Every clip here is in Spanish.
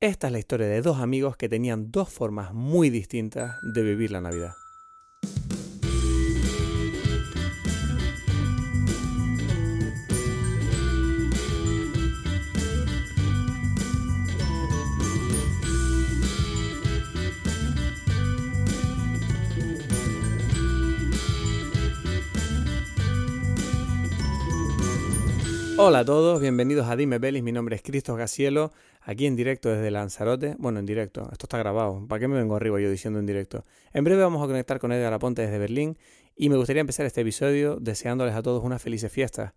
Esta es la historia de dos amigos que tenían dos formas muy distintas de vivir la Navidad. Hola a todos, bienvenidos a Dime Pelis, mi nombre es Cristo Gacielo, aquí en directo desde Lanzarote, bueno en directo, esto está grabado, ¿para qué me vengo arriba yo diciendo en directo? En breve vamos a conectar con Edgar Aponte desde Berlín y me gustaría empezar este episodio deseándoles a todos unas felices fiestas.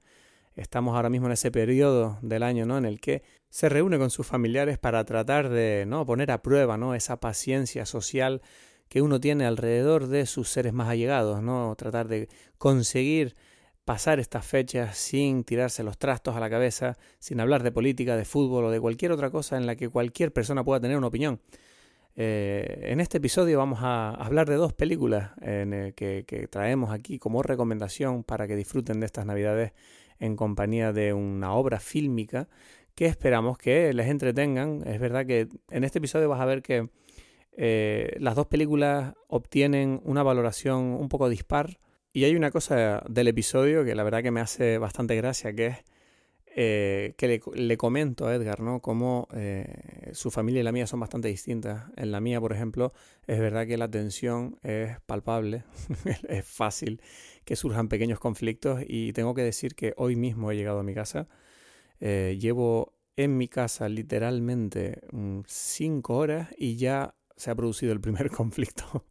Estamos ahora mismo en ese periodo del año ¿no? en el que se reúne con sus familiares para tratar de ¿no? poner a prueba ¿no? esa paciencia social que uno tiene alrededor de sus seres más allegados, ¿no? tratar de conseguir pasar estas fechas sin tirarse los trastos a la cabeza, sin hablar de política, de fútbol o de cualquier otra cosa en la que cualquier persona pueda tener una opinión. Eh, en este episodio vamos a hablar de dos películas que, que, traemos aquí como recomendación para que disfruten de estas navidades en compañía de una obra fílmica que esperamos que les entretengan. Es verdad que en este episodio vas a ver que eh, las dos películas obtienen una valoración un poco dispar y hay una cosa del episodio que la verdad que me hace bastante gracia, que es eh, que le, comento a Edgar, ¿no? Cómo eh, su familia y la mía son bastante distintas. En la mía, por ejemplo, es verdad que la tensión es palpable, es fácil que surjan pequeños conflictos y tengo que decir que hoy mismo he llegado a mi casa. Eh, llevo en mi casa literalmente mm, cinco horas y ya se ha producido el primer conflicto.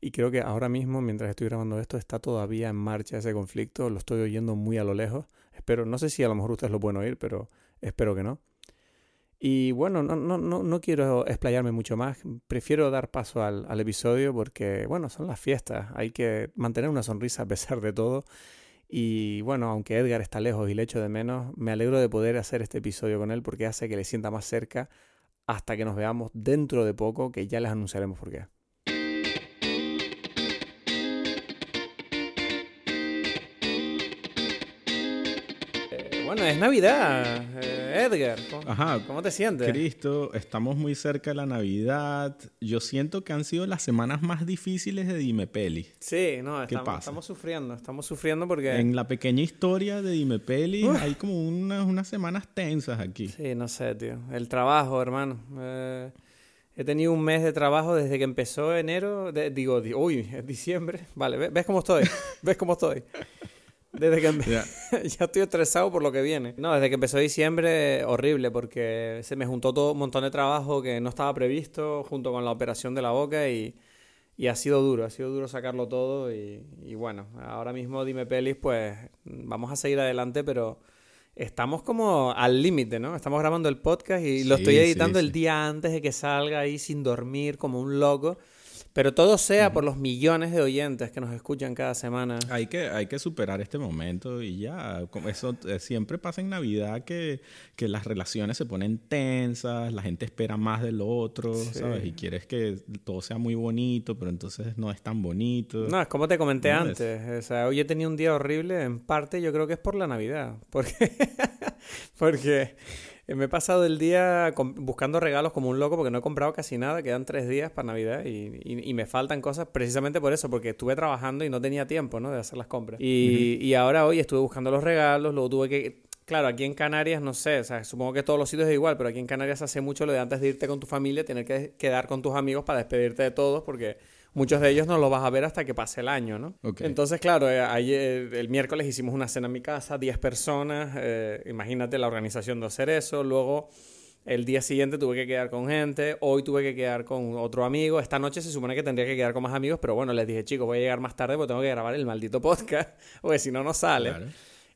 Y creo que ahora mismo, mientras estoy grabando esto, está todavía en marcha ese conflicto. Lo estoy oyendo muy a lo lejos. Espero, no sé si a lo mejor ustedes lo pueden oír, pero espero que no. Y bueno, no, no, no, no quiero explayarme mucho más. Prefiero dar paso al, al episodio porque, bueno, son las fiestas. Hay que mantener una sonrisa a pesar de todo. Y bueno, aunque Edgar está lejos y le echo de menos, me alegro de poder hacer este episodio con él porque hace que le sienta más cerca hasta que nos veamos dentro de poco, que ya les anunciaremos por qué. Bueno, es Navidad, eh, Edgar. ¿Cómo, Ajá. ¿Cómo te sientes? Cristo, estamos muy cerca de la Navidad. Yo siento que han sido las semanas más difíciles de Dime Peli. Sí, no, ¿Qué estamos, pasa? estamos sufriendo, estamos sufriendo porque... En la pequeña historia de Dime Peli hay como unas, unas semanas tensas aquí. Sí, no sé, tío. El trabajo, hermano. Eh, he tenido un mes de trabajo desde que empezó enero. de- digo, di- uy, es diciembre. Vale, ¿ves, ves cómo estoy? ¿Ves cómo estoy? Desde que empe- Ya. estoy estresado por lo que viene. No, desde que empezó diciembre, horrible, porque se me juntó todo un montón de trabajo que no estaba previsto junto con la operación de la boca y, y ha sido duro, ha sido duro sacarlo todo y, y bueno, ahora mismo dime pelis, pues vamos a seguir adelante, pero estamos como al límite, ¿no? Estamos grabando el podcast y lo estoy editando sí, el día antes de que salga ahí sin dormir como un loco. Pero todo sea por los millones de oyentes que nos escuchan cada semana. Hay que, hay que superar este momento y ya. Eso eh, siempre pasa en Navidad que, que las relaciones se ponen tensas, la gente espera más del otro, Sí. ¿sabes? Y quieres que todo sea muy bonito, pero entonces no es tan bonito. No, es como te comenté No, es- antes. O sea, hoy he tenido un día horrible. En parte yo creo que es por la Navidad. Porque, porque me he pasado el día buscando regalos como un loco porque no he comprado casi nada. Quedan tres días para Navidad y, y- y me faltan cosas precisamente por eso. Porque estuve trabajando y no tenía tiempo, ¿no? De hacer las compras. Y, y ahora hoy estuve buscando los regalos. Luego tuve que... Claro, aquí en Canarias, no sé, o sea, supongo que todos los sitios es igual, pero aquí en Canarias hace mucho lo de antes de irte con tu familia, tener que quedar con tus amigos para despedirte de todos, porque muchos de ellos no los vas a ver hasta que pase el año, ¿no? Ok. Entonces, claro, eh, ayer, el miércoles hicimos una cena en mi casa, 10 personas, eh, imagínate la organización de hacer eso, luego el día siguiente tuve que quedar con gente, hoy tuve que quedar con otro amigo, esta noche se supone que tendría que quedar con más amigos, pero bueno, les dije, chicos, voy a llegar más tarde porque tengo que grabar el maldito podcast, porque si no, no sale. Claro.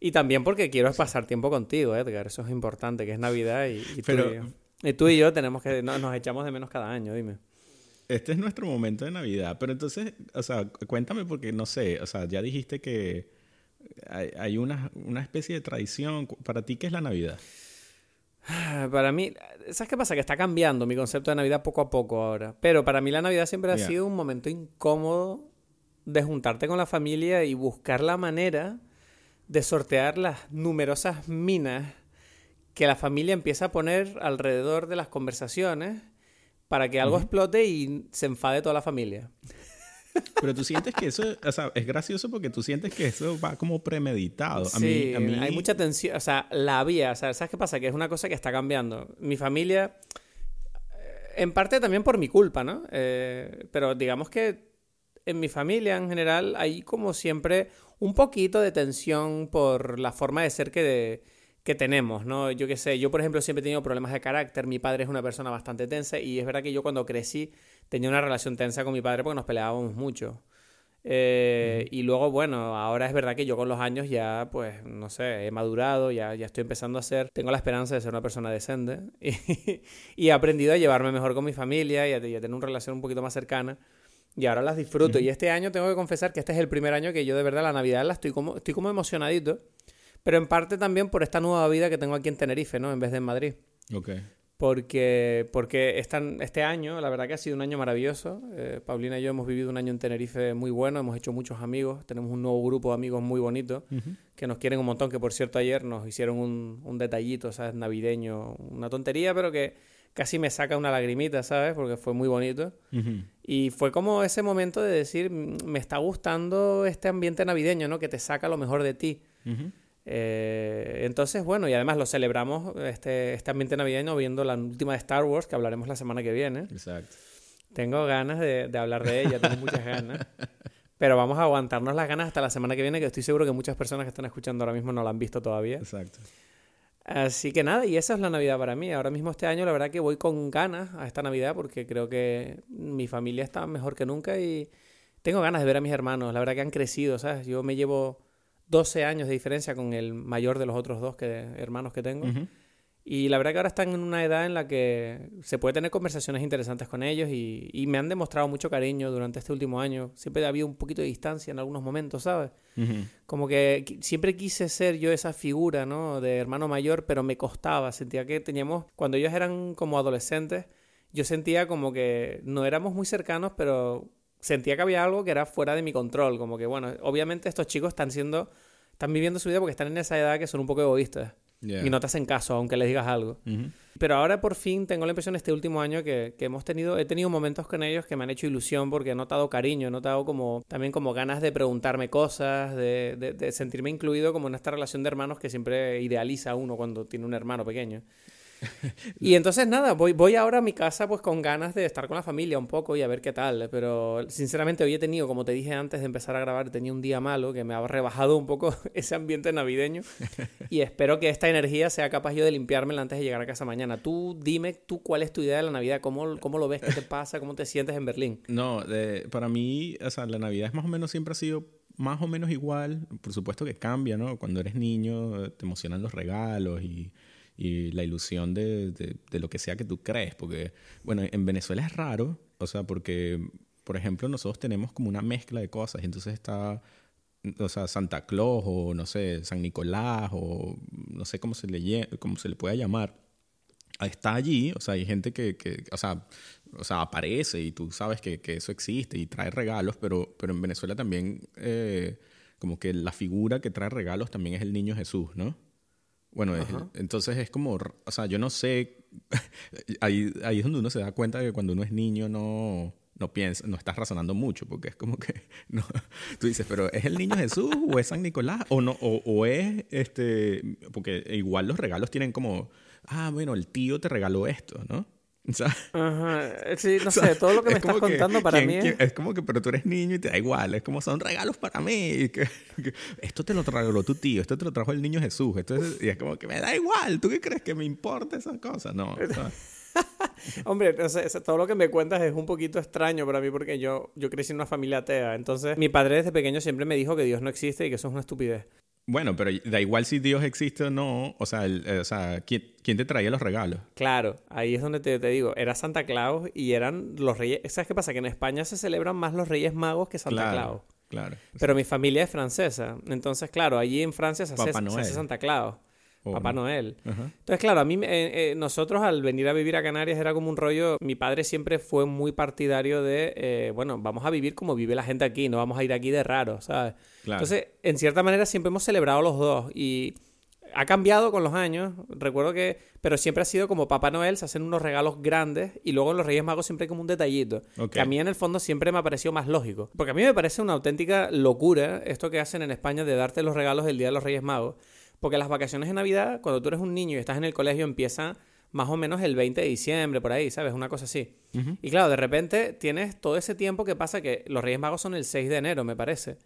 Y también porque quiero pasar tiempo contigo, Edgar, eso es importante, que es Navidad y, y tú, Pero- y yo. Y tú y yo tenemos que, no, nos echamos de menos cada año, dime. Este es nuestro momento de Navidad, pero entonces, o sea, cu- cuéntame porque no sé, o sea, ya dijiste que hay, hay una, una especie de tradición. ¿Para ti qué es la Navidad? Para mí, ¿sabes qué pasa? Que está cambiando mi concepto de Navidad poco a poco ahora. Pero para mí la Navidad siempre ha sido un momento incómodo de juntarte con la familia y buscar la manera de sortear las numerosas minas que la familia empieza a poner alrededor de las conversaciones para que algo explote y se enfade toda la familia. Pero tú sientes que eso, o sea, es gracioso porque tú sientes que eso va como premeditado. A sí, mí, a mí... hay mucha tensión, o sea, la había, o sea, ¿sabes qué pasa? Que es una cosa que está cambiando. Mi familia, eh, en parte también por mi culpa, ¿no? Eh, pero digamos que en mi familia en general hay como siempre un poquito de tensión por la forma de ser que, de, que tenemos, ¿no? Yo qué sé, yo por ejemplo siempre he tenido problemas de carácter, mi padre es una persona bastante tensa y es verdad que yo cuando crecí tenía una relación tensa con mi padre porque nos peleábamos mucho. Eh, y luego, bueno, ahora es verdad que yo con los años ya, pues, no sé, he madurado, ya, ya estoy empezando a ser, tengo la esperanza de ser una persona decente y, y he aprendido a llevarme mejor con mi familia y a, y a, tener una relación un poquito más cercana. Y ahora las disfruto. Y este año tengo que confesar que este es el primer año que yo de verdad la Navidad la estoy como, estoy como emocionadito. Pero en parte también por esta nueva vida que tengo aquí en Tenerife, ¿no? En vez de en Madrid. Ok. Porque, porque este año, la verdad que ha sido un año maravilloso. Eh, Paulina y yo hemos vivido un año en Tenerife muy bueno, hemos hecho muchos amigos, tenemos un nuevo grupo de amigos muy bonito uh -huh. que nos quieren un montón, que por cierto ayer nos hicieron un, un detallito, ¿sabes? Navideño, una tontería, pero que casi me saca una lagrimita, ¿sabes? Porque fue muy bonito. Uh -huh. Y fue como ese momento de decir, me está gustando este ambiente navideño, ¿no? Que te saca lo mejor de ti. Uh -huh. Eh, entonces, bueno, y además lo celebramos, este, este ambiente navideño, viendo la última de Star Wars, que hablaremos la semana que viene. Exacto. Tengo ganas de, de hablar de ella, tengo muchas ganas. Pero vamos a aguantarnos las ganas hasta la semana que viene, que estoy seguro que muchas personas que están escuchando ahora mismo no la han visto todavía. Exacto. Así que nada, y esa es la Navidad para mí. Ahora mismo este año la verdad que voy con ganas a esta Navidad porque creo que mi familia está mejor que nunca y tengo ganas de ver a mis hermanos. La verdad que han crecido, ¿sabes? Yo me llevo 12 años de diferencia con el mayor de los otros dos que, hermanos que tengo. Uh -huh. Y la verdad que ahora están en una edad en la que se puede tener conversaciones interesantes con ellos y, y, me han demostrado mucho cariño durante este último año. Siempre ha habido un poquito de distancia en algunos momentos, ¿sabes? Uh -huh. Como que siempre quise ser yo esa figura, ¿no? De hermano mayor, pero me costaba. Sentía que teníamos, cuando ellos eran como adolescentes, yo sentía como que no éramos muy cercanos, pero sentía que había algo que era fuera de mi control. Como que, bueno, obviamente estos chicos están siendo, están viviendo su vida porque están en esa edad que son un poco egoístas. Yeah. Y no te hacen caso, aunque les digas algo. Uh -huh. Pero ahora por fin tengo la impresión este último año que, que, hemos tenido, he tenido momentos con ellos que me han hecho ilusión porque he notado cariño, he notado como, también como ganas de preguntarme cosas, de, de, de sentirme incluido como en esta relación de hermanos que siempre idealiza uno cuando tiene un hermano pequeño. y entonces nada, voy, voy ahora a mi casa pues con ganas de estar con la familia un poco y a ver qué tal. Pero sinceramente hoy he tenido, como te dije antes de empezar a grabar, tenía un día malo que me ha rebajado un poco ese ambiente navideño. y espero que esta energía sea capaz yo de limpiármela antes de llegar a casa mañana. Tú dime tú cuál es tu idea de la Navidad, cómo, cómo lo ves, qué te pasa, cómo te sientes en Berlín. No, de, para mí, o sea, la Navidad es más o menos siempre ha sido más o menos igual. Por supuesto que cambia, ¿no? Cuando eres niño te emocionan los regalos y y la ilusión de, de, de, lo que sea que tú crees. Porque, bueno, en Venezuela es raro, o sea, porque, por ejemplo, nosotros tenemos como una mezcla de cosas, y entonces está, o sea, Santa Claus, o no sé, San Nicolás, o no sé cómo se le, cómo se le pueda llamar. Está allí, o sea, hay gente que, que o, sea, o sea, aparece y tú sabes que, que, eso existe y trae regalos, pero, pero en Venezuela también, eh, como que la figura que trae regalos también es el niño Jesús, ¿no? Bueno, es, entonces es como, o sea, yo no sé, ahí, ahí es donde uno se da cuenta de que cuando uno es niño no, no piensa, no estás razonando mucho, porque es como que, no, tú dices, pero ¿es el niño Jesús o es San Nicolás? O, no, o, o es, este, porque igual los regalos tienen como, ah, bueno, el tío te regaló esto, ¿no? Ajá. Sí, no sé, todo lo que me estás contando que, para ¿quién, mí es... ¿quién? es... como que, pero tú eres niño y te da igual, es como son regalos para mí. Que, que, esto te lo regaló tu tío, esto te lo trajo el niño Jesús. Y es como que me da igual, ¿tú qué crees que me importa esas cosas? No. Hombre, o sea, todo lo que me cuentas es un poquito extraño para mí porque yo, yo crecí en una familia atea. Entonces, mi padre desde pequeño siempre me dijo que Dios no existe y que eso es una estupidez. Bueno, pero da igual si Dios existe o no. O sea, el, o sea ¿quién, ¿quién, te traía los regalos? Claro, ahí es donde te, te, digo. Era Santa Claus y eran los reyes. ¿Sabes qué pasa? Que en España se celebran más los reyes magos que Santa claro, Claus. Claro. Pero mi familia es francesa. Entonces, claro, allí en Francia se, hace, se hace, Santa Claus. Oh, Papá no. Noel. Uh -huh. Entonces, claro, a mí, eh, eh, nosotros al venir a vivir a Canarias era como un rollo. Mi padre siempre fue muy partidario de, eh, bueno, vamos a vivir como vive la gente aquí, no vamos a ir aquí de raro, ¿sabes? Claro. Entonces, en cierta manera, siempre hemos celebrado los dos. Y ha cambiado con los años. Recuerdo que. Pero siempre ha sido como Papá Noel, se hacen unos regalos grandes y luego los Reyes Magos siempre hay como un detallito. Que a mí en el fondo siempre me ha parecido más lógico. Porque a mí me parece una auténtica locura esto que hacen en España de darte los regalos el día de los Reyes Magos. Porque las vacaciones de Navidad, cuando tú eres un niño y estás en el colegio, empiezan más o menos el 20 de diciembre, por ahí, ¿sabes? Una cosa así. Y claro, de repente tienes todo ese tiempo que pasa que los Reyes Magos son el 6 de enero, me parece.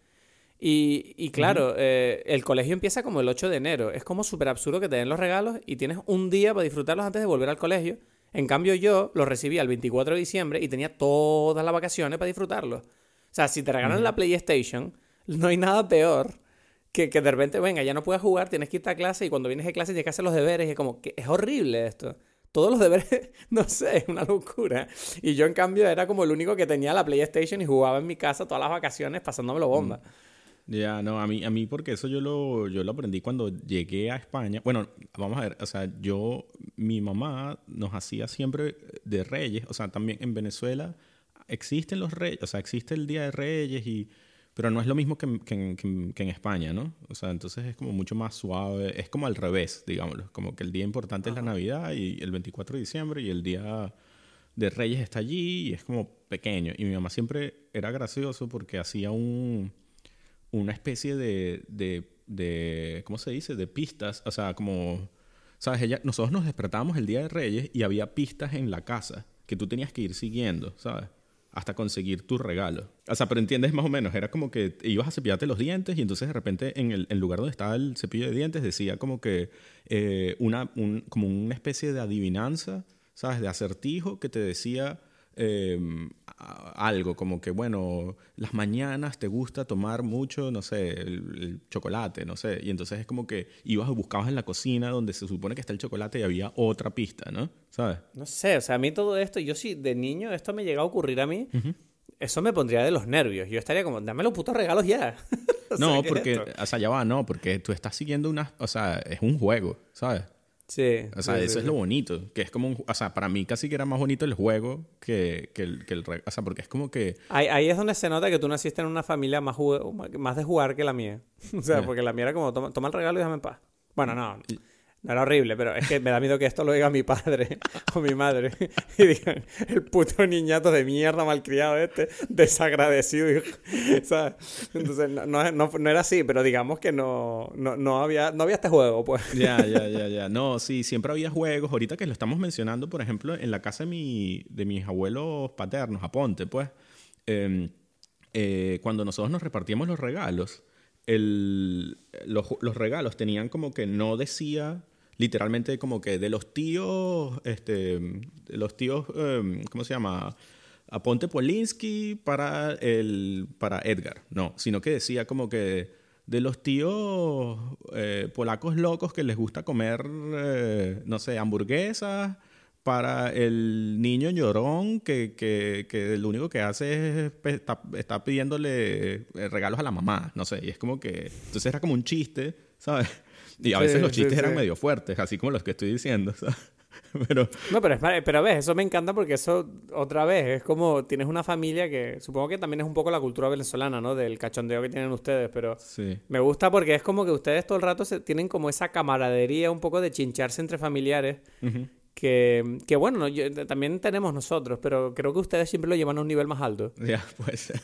Y, claro, eh, el colegio empieza como el 8 de enero. Es como súper absurdo que te den los regalos y tienes un día para disfrutarlos antes de volver al colegio. En cambio, yo los recibí el 24 de diciembre y tenía todas las vacaciones para disfrutarlos. O sea, si te regalan la PlayStation, no hay nada peor que, que de repente, venga, ya no puedes jugar, tienes que irte a clase y cuando vienes de clase tienes que hacer los deberes y es como que es horrible esto. Todos los deberes, no sé, es una locura. Y yo en cambio era como el único que tenía la PlayStation y jugaba en mi casa todas las vacaciones pasándomelo bomba. Ya, no, a mí, a mí porque eso yo lo, yo lo aprendí cuando llegué a España. Bueno, vamos a ver, o sea, yo, mi mamá nos hacía siempre de reyes, o sea, también en Venezuela existen los reyes, o sea, existe el Día de Reyes y... Pero no es lo mismo que, que, que, en España, ¿no? O sea, entonces es como mucho más suave. Es como al revés, digámoslo. Como que el día importante es la Navidad y el 24 de diciembre y el día de Reyes está allí y es como pequeño. Y mi mamá siempre era gracioso porque hacía un una especie de, de, de, ¿cómo se dice? De pistas, o sea, como, ¿sabes? Ella, nosotros nos despertábamos el Día de Reyes y había pistas en la casa que tú tenías que ir siguiendo, ¿sabes? Hasta conseguir tu regalo. O sea, pero entiendes más o menos, era como que ibas a cepillarte los dientes y entonces de repente en el, lugar donde estaba el cepillo de dientes decía como que eh, una, un, como una especie de adivinanza, ¿sabes? De acertijo que te decía Em, algo como que, bueno, las mañanas te gusta tomar mucho, no sé, el, chocolate, no sé, y entonces es como que ibas buscabas en la cocina donde se supone que está el chocolate y había otra pista, ¿no? ¿Sabes? No sé, o sea, a mí todo esto, yo sí, de niño esto me llega a ocurrir a mí. Eso me pondría de los nervios. Yo estaría como, dame los putos regalos ya. no, porque, o sea, ya va, no, porque tú estás siguiendo una, o sea, es un juego, ¿sabes? Sí. O sea, eso es lo bonito. Que es como un, O sea, para mí casi que era más bonito el juego que, que el, que el... O sea, porque es como que... Ahí, ahí, es donde se nota que tú naciste en una familia más, más de jugar que la mía. O sea, porque la mía era como, toma, toma el regalo y déjame en paz. Bueno, no. No era horrible, pero es que me da miedo que esto lo diga mi padre o mi madre. Y digan, el puto niñato de mierda malcriado este, desagradecido. ¿sabes? Entonces, no, no, no, era así, pero digamos que no, no, había, no había este juego, pues. Ya, ya, ya, ya. No, sí, siempre había juegos. Ahorita que lo estamos mencionando, por ejemplo, en la casa de, mi, de mis abuelos paternos, a Ponte, pues, em, eh, cuando nosotros nos repartíamos los regalos, el, los, los regalos tenían como que no decía literalmente como que de los tíos, este, de los tíos, em, ¿cómo se llama? Aponte Polinsky para, el, para Edgar, no, sino que decía como que de los tíos eh, polacos locos que les gusta comer, eh, no sé, hamburguesas, para el niño llorón que, que, que lo único que hace es está, está, pidiéndole eh, regalos a la mamá, no sé, y es como que, entonces era como un chiste, ¿sabes? Y a veces los chistes eran medio fuertes, así como los que estoy diciendo. pero... No, pero, pero ves, eso me encanta porque eso, otra vez, es como tienes una familia que supongo que también es un poco la cultura venezolana, ¿no? Del cachondeo que tienen ustedes, pero sí. me gusta porque es como que ustedes todo el rato se, tienen como esa camaradería un poco de chincharse entre familiares que, que bueno, también tenemos nosotros, pero creo que ustedes siempre lo llevan a un nivel más alto. Ya, pues.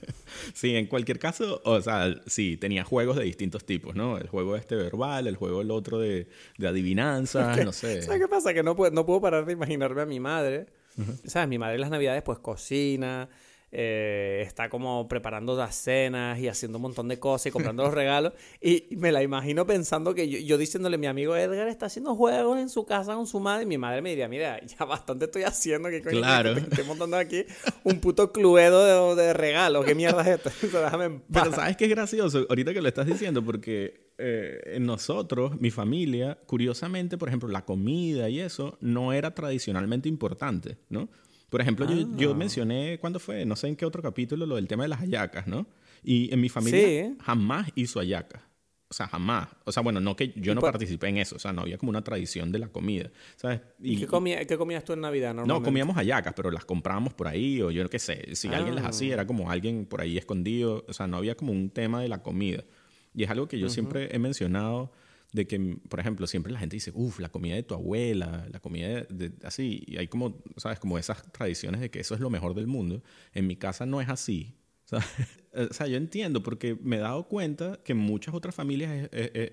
sí, en cualquier caso, o sea, sí, tenía juegos de distintos tipos, ¿no? El juego este verbal, el juego el otro de, de adivinanzas, no sé. ¿Sabes qué pasa? Que no puedo, no puedo parar de imaginarme a mi madre. ¿Sabes? Mi madre en las navidades pues cocina, eh, está como preparando las cenas y haciendo un montón de cosas y comprando los regalos. Y me la imagino pensando que yo, diciéndole, mi amigo Edgar está haciendo juegos en su casa con su madre. Y mi madre me diría, mira, ya bastante estoy haciendo. que coño? Claro. Estoy montando aquí un puto cluedo de, de regalos. ¿Qué mierda es esto? Déjame Pero ¿sabes qué es gracioso? Ahorita que lo estás diciendo, porque eh, nosotros, mi familia, curiosamente, por ejemplo, la comida y eso no era tradicionalmente importante, ¿no? Por ejemplo, yo, ah. mencioné, ¿cuándo fue? No sé en qué otro capítulo, lo del tema de las hallacas, ¿no? Y en mi familia jamás hizo hallacas. O sea, jamás. O sea, bueno, no que yo no participé en eso. O sea, no había como una tradición de la comida. ¿Sabes? ¿Y, qué, comías tú en Navidad normalmente? No, comíamos hallacas, pero las comprábamos por ahí o yo no qué sé. Si alguien las hacía, era como alguien por ahí escondido. O sea, no había como un tema de la comida. Y es algo que yo siempre he mencionado de que, por ejemplo, siempre la gente dice, uff, la comida de tu abuela, la comida de, así, y hay como, ¿sabes? Como esas tradiciones de que eso es lo mejor del mundo. En mi casa no es así. O sea, yo entiendo porque me he dado cuenta que en muchas otras familias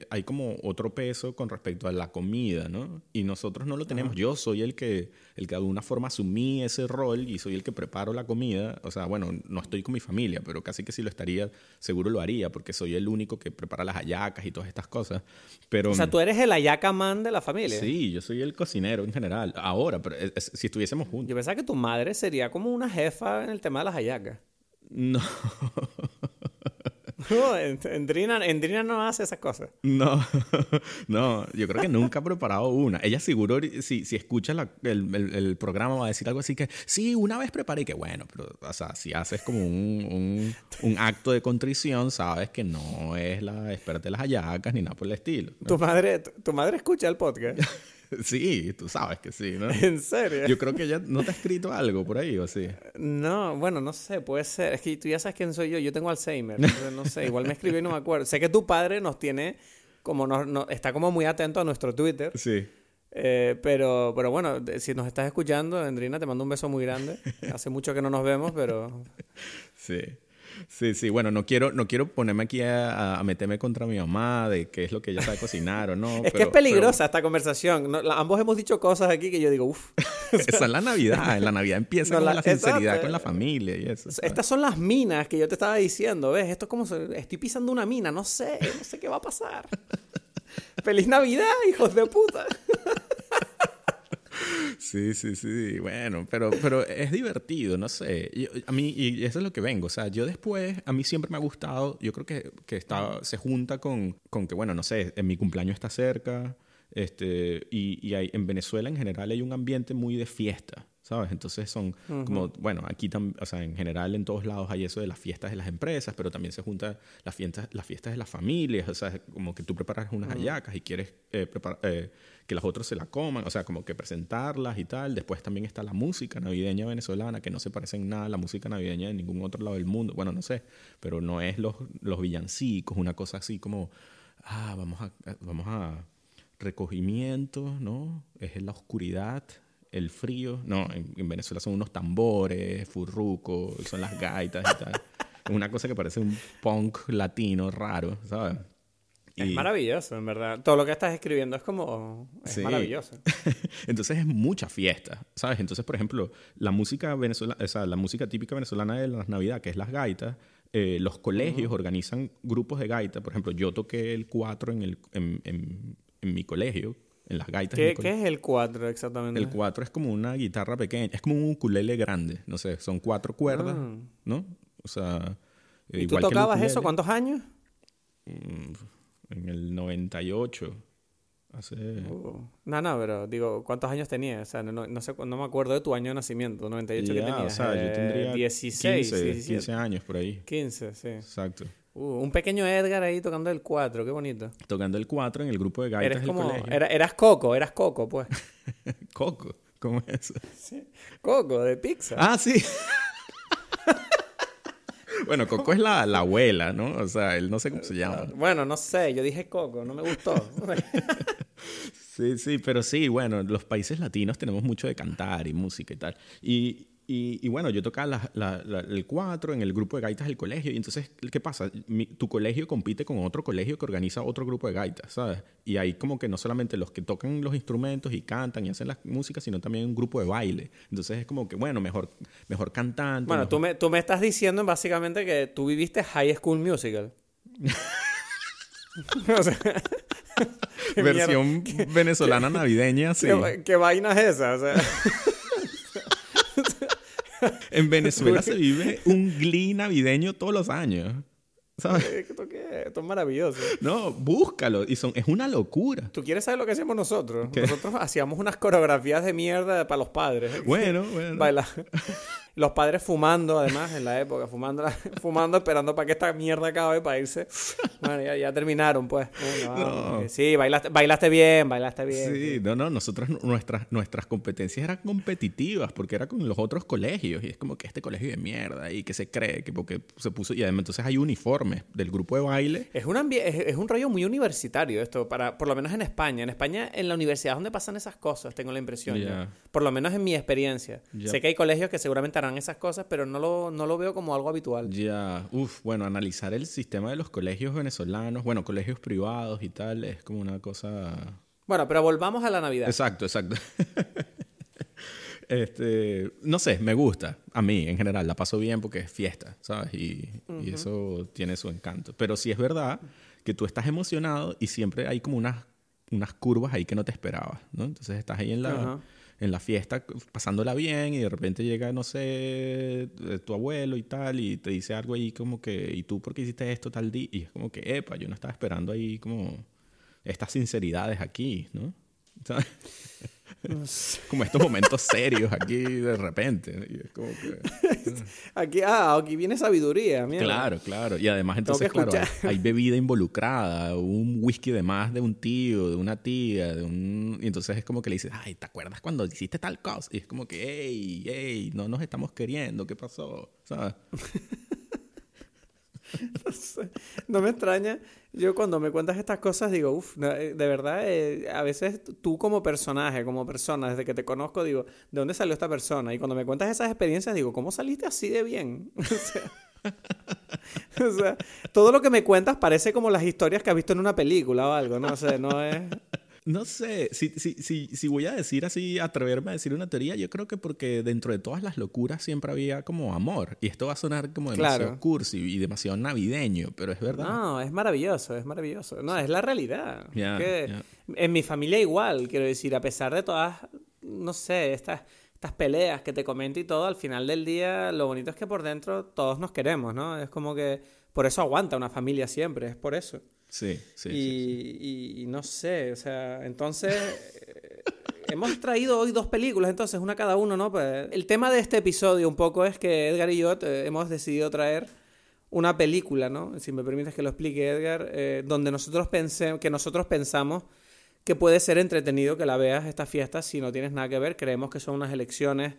hay como otro peso con respecto a la comida, ¿no? Y nosotros no lo tenemos. Yo soy el que, el que de alguna forma asumí ese rol y soy el que preparo la comida. O sea, bueno, no estoy con mi familia, pero casi que si lo estaría, seguro lo haría porque soy el único que prepara las hallacas y todas estas cosas. Pero, o sea, tú eres el hallaca man de la familia. Sí, yo soy el cocinero en general. Ahora, pero si estuviésemos juntos. Yo pensaba que tu madre sería como una jefa en el tema de las hallacas. No. No, Endrina, no hace esas cosas. No, no, yo creo que nunca ha preparado una. Ella seguro, si, si escucha el, programa, va a decir algo así que, sí, una vez preparé, que bueno, pero, o sea, si haces como un, un, acto de contrición, sabes que no es la experta de las hallacas ni nada por el estilo. ¿Tu, madre, ¿Tu madre escucha el podcast? Sí, tú sabes que sí, ¿no? ¿En serio? Yo creo que ella no te ha escrito algo por ahí, ¿o sí? No, bueno, no sé, puede ser. Es que tú ya sabes quién soy yo, yo tengo Alzheimer, no sé, igual me escribió y no me acuerdo. Sé que tu padre nos tiene, como nos, está como muy atento a nuestro Twitter. Sí. Eh, pero, pero bueno, si nos estás escuchando, Andrina, te mando un beso muy grande. Hace mucho que no nos vemos, pero... Sí. Sí, sí, bueno, no quiero, no quiero ponerme aquí a, meterme contra mi mamá de qué es lo que ella sabe cocinar o no. es que es peligrosa esta conversación. ambos hemos dicho cosas aquí que yo digo, uff. Esa es la Navidad. En la Navidad empieza con la, sinceridad con la familia y eso. Estas son las minas que yo te estaba diciendo, ¿ves? Esto es como, estoy pisando una mina, no sé, no sé qué va a pasar. ¡Feliz Navidad, hijos de puta! Sí, sí, sí. Bueno, pero, pero es divertido, no sé. a mí, y eso es lo que vengo. O sea, yo después, a mí siempre me ha gustado, yo creo que, que está, se junta con, con que, bueno, no sé, en mi cumpleaños está cerca. Este, y, y hay, en Venezuela en general hay un ambiente muy de fiesta. ¿sabes? Entonces son como, bueno, aquí también, o sea, en general en todos lados hay eso de las fiestas de las empresas, pero también se junta las fiestas, las fiestas de las familias, o sea, como que tú preparas unas hallacas y quieres eh, eh, que los otros se la coman, o sea, como que presentarlas y tal. Después también está la música navideña venezolana, que no se parece en nada a la música navideña de ningún otro lado del mundo. Bueno, no sé, pero no es los, los villancicos, una cosa así como, ah, vamos a, vamos a recogimiento, ¿no? Es la oscuridad, el frío. No, en, Venezuela son unos tambores, furrucos, son las gaitas y tal. Es una cosa que parece un punk latino raro, ¿sabes? Es maravilloso, en verdad. Todo lo que estás escribiendo es como... Es maravilloso. Entonces es mucha fiesta, ¿sabes? Entonces, por ejemplo, la música venezolana, o sea, la música típica venezolana de la Navidad, que es las gaitas, eh, los colegios organizan grupos de gaitas. Por ejemplo, yo toqué el cuatro en, el, en, en, en mi colegio, en las gaitas. ¿Qué, es el cuatro exactamente? El cuatro es como una guitarra pequeña, es como un ukulele grande, no sé, son cuatro cuerdas, ah. ¿no? O sea, ¿Y tú tocabas eso cuántos años? Mm, en el 98. Hace... Uh, no, no, pero digo, ¿cuántos años tenías? O sea, no, no, sé, no me acuerdo de tu año de nacimiento, 98 que tenías. O sea, yo tendría 16, 15, 15 años por ahí. 15, sí. Exacto. Uh, un pequeño Edgar ahí tocando el 4, qué bonito. Tocando el 4 en el grupo de gaitas del colegio. eras Coco, eras Coco, pues. ¿Coco? ¿Cómo es eso? Sí. Coco, de pizza. Ah, sí. bueno, Coco es la, la, abuela, ¿no? O sea, él no sé cómo se llama. Bueno, no sé, yo dije Coco, no me gustó. sí, sí, pero sí, bueno, los países latinos tenemos mucho de cantar y música y tal. Y, y, bueno, yo tocaba el 4 en el grupo de gaitas del colegio. Y entonces, ¿qué pasa? tu colegio compite con otro colegio que organiza otro grupo de gaitas, ¿sabes? Y hay como que no solamente los que tocan los instrumentos y cantan y hacen la música, sino también un grupo de baile. Entonces es como que, bueno, mejor, mejor cantante. Bueno, Tú, me, tú me estás diciendo básicamente que tú viviste High School Musical. Versión venezolana navideña, sí. ¿Qué, ¿Qué, vaina es esa? O sea... en Venezuela se vive un glee navideño todos los años. ¿Sabes? ¿Esto Esto es maravilloso. No, búscalo. Y son, es una locura. ¿Tú quieres saber lo que hacíamos nosotros? Nosotros hacíamos unas coreografías de mierda para los padres. Bueno, bueno. Baila. Los padres fumando, además, en la época, fumando, fumando esperando para que esta mierda acabe para irse. Bueno, ya, terminaron, pues. Sí, bailaste, bailaste bien, bailaste bien. Sí, no, no, nosotros, nuestras, nuestras competencias eran competitivas porque era con los otros colegios y es como que este colegio de mierda y que se cree que porque se puso, y además entonces hay uniformes del grupo de baile. Es un, es, un rollo muy universitario esto, para, por lo menos en España. En España, en la universidad donde pasan esas cosas, tengo la impresión. Por lo menos en mi experiencia. Sé que hay colegios que seguramente harán esas cosas, pero no lo, no lo veo como algo habitual. Ya, uf, bueno, analizar el sistema de los colegios venezolanos, bueno, colegios privados y tal, es como una cosa... Bueno, pero volvamos a la Navidad. Exacto, exacto. este, no sé, me gusta. A mí, en general, la paso bien porque es fiesta, ¿sabes? Y, y, eso tiene su encanto. Pero sí es verdad que tú estás emocionado y siempre hay como unas, unas curvas ahí que no te esperabas, ¿no? Entonces estás ahí en la en la fiesta pasándola bien y de repente llega, no sé, eh, tu abuelo y tal y te dice algo ahí como que, ¿y tú por qué hiciste esto tal día? Y es como que, epa, yo no estaba esperando ahí como estas sinceridades aquí, ¿no? como estos momentos serios aquí de repente. Y es como que, aquí, ah, aquí viene sabiduría. Claro, claro. Y además entonces, claro, hay, bebida involucrada, un whisky de más de un tío, de una tía, de un... Y entonces es como que le dices, ay, ¿te acuerdas cuando hiciste tal cosa? Y es como que, hey, hey, no nos estamos queriendo, ¿qué pasó? ¿Sabes? no, me extraña. Yo cuando me cuentas estas cosas digo, uff, eh, de verdad, eh, a veces tú como personaje, como persona, desde que te conozco, digo, ¿de dónde salió esta persona? Y cuando me cuentas esas experiencias, digo, ¿cómo saliste así de bien? o, sea, todo lo que me cuentas parece como las historias que has visto en una película o algo, ¿no? sé, no es... No sé, si, si, si, si voy a decir así, atreverme a decir una teoría, yo creo que porque dentro de todas las locuras siempre había como amor. Y esto va a sonar como demasiado cursi y demasiado navideño, pero es verdad. No, es maravilloso, es maravilloso. No, es la realidad. En mi familia igual, quiero decir, a pesar de todas, no sé, estas estas peleas que te comento y todo, al final del día lo bonito es que por dentro todos nos queremos, ¿no? Es como que por eso aguanta una familia siempre, es por eso. Sí, sí. Y, no sé, o sea, entonces eh, hemos traído hoy dos películas, entonces una cada uno, ¿no? Pues, el tema de este episodio un poco es que Edgar y yo eh, hemos decidido traer una película, ¿no? Si me permites que lo explique Edgar, eh, donde nosotros pensemos, que nosotros pensamos que puede ser entretenido que la veas esta fiesta si no tienes nada que ver. Creemos que son unas elecciones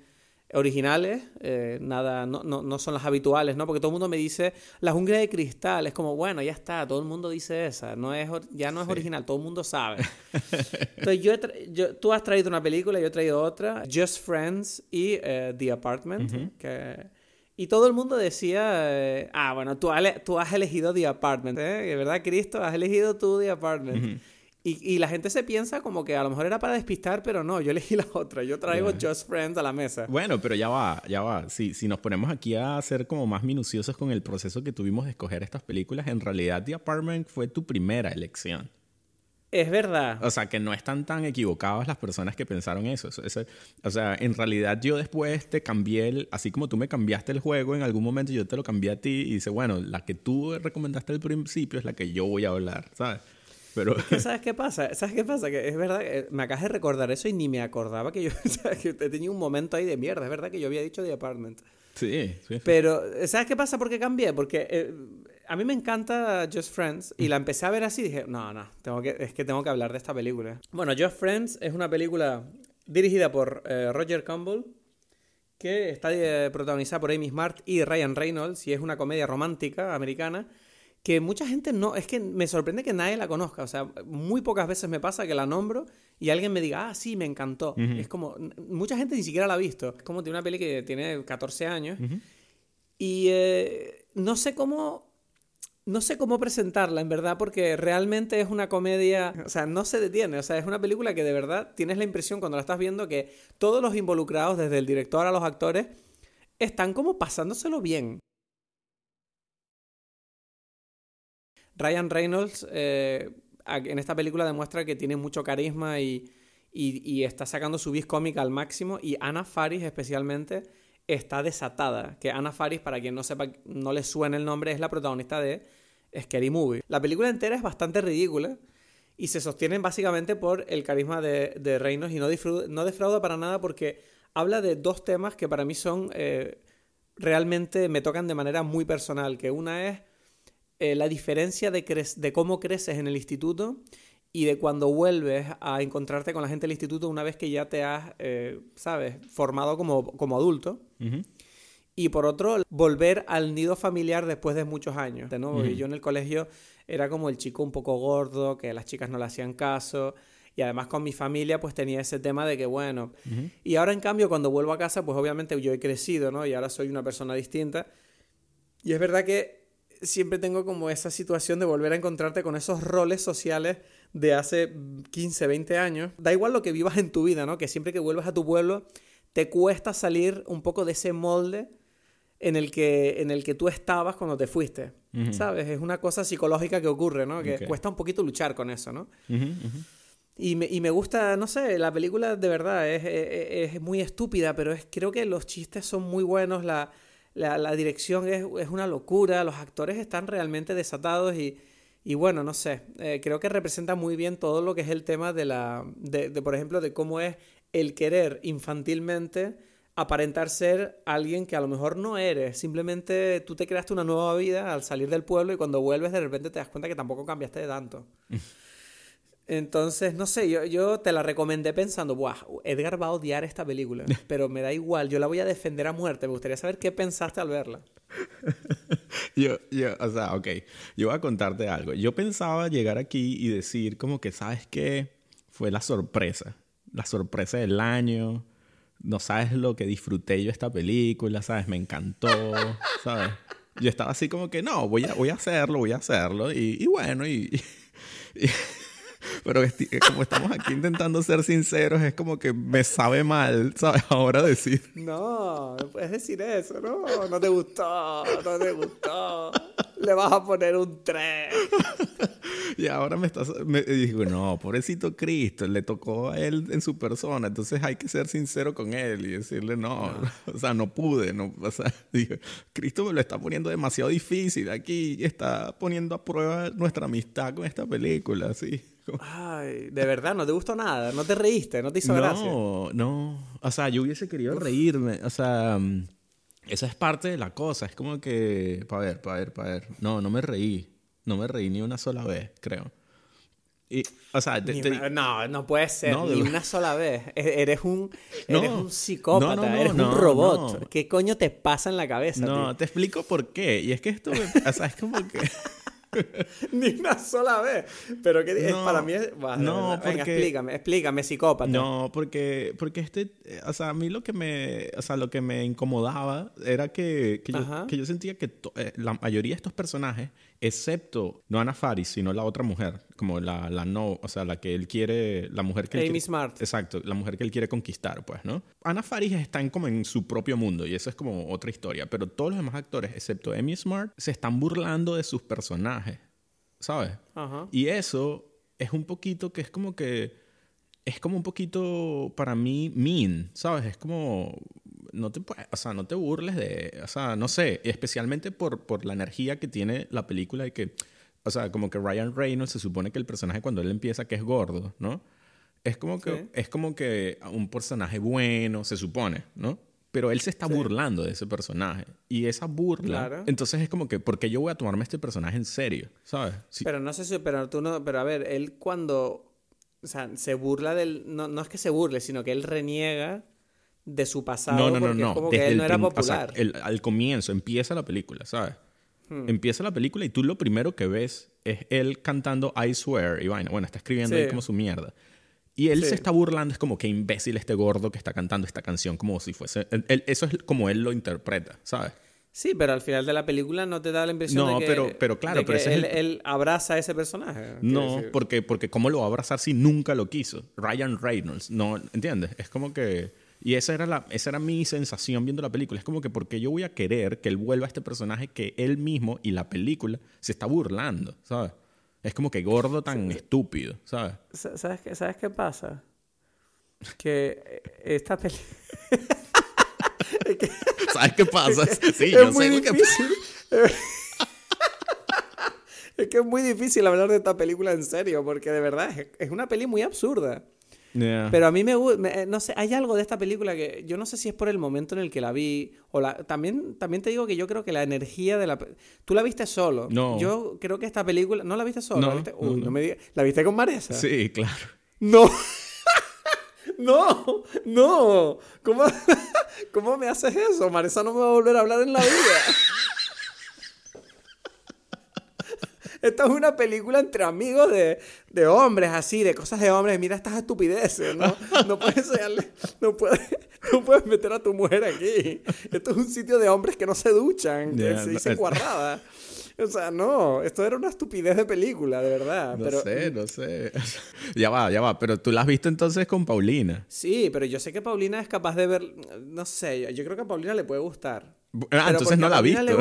originales, eh, nada, no, no, no, son las habituales, ¿no? Porque todo el mundo me dice, la jungla de cristal, es como, bueno, ya está, todo el mundo dice esa, no es, ya no es original, todo el mundo sabe. Entonces, yo, yo, tú has traído una película, yo he traído otra, Just Friends y eh, The Apartment, que... Y todo el mundo decía, eh, ah, bueno, tú, tú has elegido The Apartment, ¿eh? ¿Verdad, Cristo? Has elegido tú The Apartment. Y, la gente se piensa como que a lo mejor era para despistar, pero no, yo elegí la otra. Yo traigo Just Friends a la mesa. Bueno, pero ya va, ya va. Si, si nos ponemos aquí a ser como más minuciosos con el proceso que tuvimos de escoger estas películas, en realidad The Apartment fue tu primera elección. Es verdad. O sea, que no están tan equivocadas las personas que pensaron eso. o sea, en realidad yo después te cambié el... Así como tú me cambiaste el juego, en algún momento yo te lo cambié a ti y dice, bueno, la que tú recomendaste al principio es la que yo voy a hablar, ¿sabes? Pero... ¿Sabes qué pasa? ¿Sabes qué pasa? Que es verdad, me acabas de recordar eso y ni me acordaba que yo que tenía un momento ahí de mierda. Es verdad que yo había dicho The Apartment. Sí, sí. Pero, ¿sabes qué pasa? ¿Por qué cambié? Porque eh, a mí me encanta Just Friends y la empecé a ver así y dije, no, no, tengo que, es que tengo que hablar de esta película. Bueno, Just Friends es una película dirigida por eh, Roger Campbell que está eh, protagonizada por Amy Smart y Ryan Reynolds y es una comedia romántica americana que mucha gente no, es que me sorprende que nadie la conozca, o sea, muy pocas veces me pasa que la nombro y alguien me diga, ah, sí, me encantó. Es como, mucha gente ni siquiera la ha visto. Es como tiene una peli que tiene 14 años y eh, no sé cómo, no sé cómo presentarla, en verdad, porque realmente es una comedia, o sea, no se detiene, o sea, es una película que de verdad tienes la impresión cuando la estás viendo que todos los involucrados, desde el director a los actores, están como pasándoselo bien. Ryan Reynolds eh, en esta película demuestra que tiene mucho carisma y, está sacando su vis cómica al máximo. Y Anna Faris especialmente está desatada. Que Anna Faris, para quien no sepa, no le suene el nombre, es la protagonista de Scary Movie. La película entera es bastante ridícula y se sostiene básicamente por el carisma de, Reynolds y no, no defrauda para nada porque habla de dos temas que para mí son... Eh, realmente me tocan de manera muy personal, que una es eh, la diferencia de, de cómo creces en el instituto y de cuando vuelves a encontrarte con la gente del instituto una vez que ya te has, eh, ¿sabes?, formado como, como adulto. Y por otro, volver al nido familiar después de muchos años. ¿no? Yo en el colegio era como el chico un poco gordo, que las chicas no le hacían caso. Y además con mi familia pues tenía ese tema de que bueno. Y ahora en cambio cuando vuelvo a casa pues obviamente yo he crecido, ¿no? Y ahora soy una persona distinta. Y es verdad que siempre tengo como esa situación de volver a encontrarte con esos roles sociales de hace 15, 20 años. Da igual lo que vivas en tu vida, ¿no? Que siempre que vuelves a tu pueblo te cuesta salir un poco de ese molde en el que, en el que tú estabas cuando te fuiste. ¿Sabes? Es una cosa psicológica que ocurre, ¿no? Que cuesta un poquito luchar con eso, ¿no? Y me, y me, gusta, no sé, la película de verdad es, es, es, muy estúpida, pero es, creo que los chistes son muy buenos, la, la, la dirección es, una locura, los actores están realmente desatados y, y bueno, no sé, eh, creo que representa muy bien todo lo que es el tema de la, de, de, por ejemplo, de cómo es el querer infantilmente aparentar ser alguien que a lo mejor no eres. Simplemente tú te creaste una nueva vida al salir del pueblo y cuando vuelves de repente te das cuenta que tampoco cambiaste de tanto. Entonces, no sé, yo, yo te la recomendé pensando, Buah, Edgar va a odiar esta película, pero me da igual, yo la voy a defender a muerte. Me gustaría saber qué pensaste al verla. yo, yo, o sea, ok, yo voy a contarte algo. Yo pensaba llegar aquí y decir como que, ¿sabes qué? Fue la sorpresa, la sorpresa del año. No sabes lo que disfruté yo esta película, ¿sabes? Me encantó, ¿sabes? Yo estaba así como que, no, voy a, voy a hacerlo, voy a hacerlo. Y, y bueno, y, y pero como estamos aquí intentando ser sinceros, es como que me sabe mal, ¿sabes? Ahora decir. No, no puedes decir eso, ¿no? No te gustó, no te gustó. Le vas a poner un 3. y ahora me estás. Me digo, no, pobrecito Cristo, le tocó a él en su persona, entonces hay que ser sincero con él y decirle, no, o sea, no pude, no, o sea, dije, Cristo me lo está poniendo demasiado difícil aquí, está poniendo a prueba nuestra amistad con esta película, sí. Ay, de verdad, no te gustó nada, no te reíste, no te hizo gracia. No, no. O sea, yo hubiese querido reírme. O sea, mm, esa es parte de la cosa. Es como que, para ver, para ver, para ver. No, no me reí. No me reí ni una sola vez, creo. Y, o sea, no, no puede ser, ni una sola vez. E-, eres un, eres un psicópata, eres un robot. ¿Qué coño te pasa en la cabeza? No, te explico por qué. Y es que esto, o sea, es como que... Ni una sola vez. Pero que es, para mí es. no, porque, explícame, explícame, psicópata. No, porque, porque este. O sea, a mí lo que me. O sea, lo que me incomodaba era que, que, yo, que yo, sentía que eh, la mayoría de estos personajes excepto no Ana Faris, sino la otra mujer, como la, la no, o sea, la que él quiere, la mujer que Amy Smart. Exacto, la mujer que él quiere conquistar, pues, ¿no? Ana Faris está en, como en su propio mundo y eso es como otra historia, pero todos los demás actores, excepto Amy Smart, se están burlando de sus personajes, ¿sabes? Ajá. Y eso es un poquito que es como que es como un poquito para mí mean, ¿sabes? Es como no te, o sea, no te burles de, o sea, no sé, especialmente por, por la energía que tiene la película y que, o sea, como que Ryan Reynolds se supone que el personaje cuando él empieza que es gordo, ¿no? Es como que, es como que un personaje bueno, se supone, ¿no? Pero él se está burlando de ese personaje. Y esa burla. Entonces es como que, ¿por qué yo voy a tomarme este personaje en serio? ¿Sabes? Pero no sé si. Pero tú no. Pero a ver, él cuando. O sea, se burla del. No, no es que se burle, sino que él reniega de su pasado. No, no, no, no. Como que él no era popular. al comienzo, empieza la película, ¿sabes? Hmm. Empieza la película y tú lo primero que ves es él cantando I swear y vaina. Bueno, está escribiendo ahí como su mierda. Y él se está burlando, es como que imbécil este gordo que está cantando esta canción, como si fuese. eso es como él lo interpreta, ¿sabes? Sí, pero al final de la película no te da la impresión de que, pero, pero claro, pero él, él, abraza a ese personaje. No, porque, porque ¿cómo lo va a abrazar si nunca lo quiso? Ryan Reynolds, no, ¿entiendes? Es como que y esa era, la, esa era mi sensación viendo la película. Es como que porque yo voy a querer que él vuelva a este personaje que él mismo y la película se está burlando, ¿sabes? Es como que gordo tan estúpido, ¿sabes? ¿Sabes qué, ¿Sabes qué pasa? Que eh, esta película... ¿Sabes qué pasa? Sí, yo sé lo que es que es muy difícil hablar de esta película en serio, porque de verdad es, una peli muy absurda. Pero a mí me gusta, no sé, hay algo de esta película que yo no sé si es por el momento en el que la vi, o la, también, también te digo que yo creo que la energía de la... Tú la viste solo. No. Yo creo que esta película... ¿No la viste solo? ¿La viste? Uy, no, me digas. ¿La viste con Maresa? Sí, claro. No. no, no. ¿Cómo, ¿Cómo me haces eso? Maresa no me va a volver a hablar en la vida. Esta es una película entre amigos de, de, hombres, así, de cosas de hombres. Mira estas estupideces, ¿no? No puedes, no puedes, no puedes meter a tu mujer aquí. Esto es un sitio de hombres que no se duchan, que se dicen guarradas. O sea, no, esto era una estupidez de película, de verdad. No pero... sé, no sé. ya va, ya va, pero tú la has visto entonces con Paulina. Sí, pero yo sé que Paulina es capaz de ver, no sé, yo creo que a Paulina le puede gustar. Ah, entonces no la ha visto.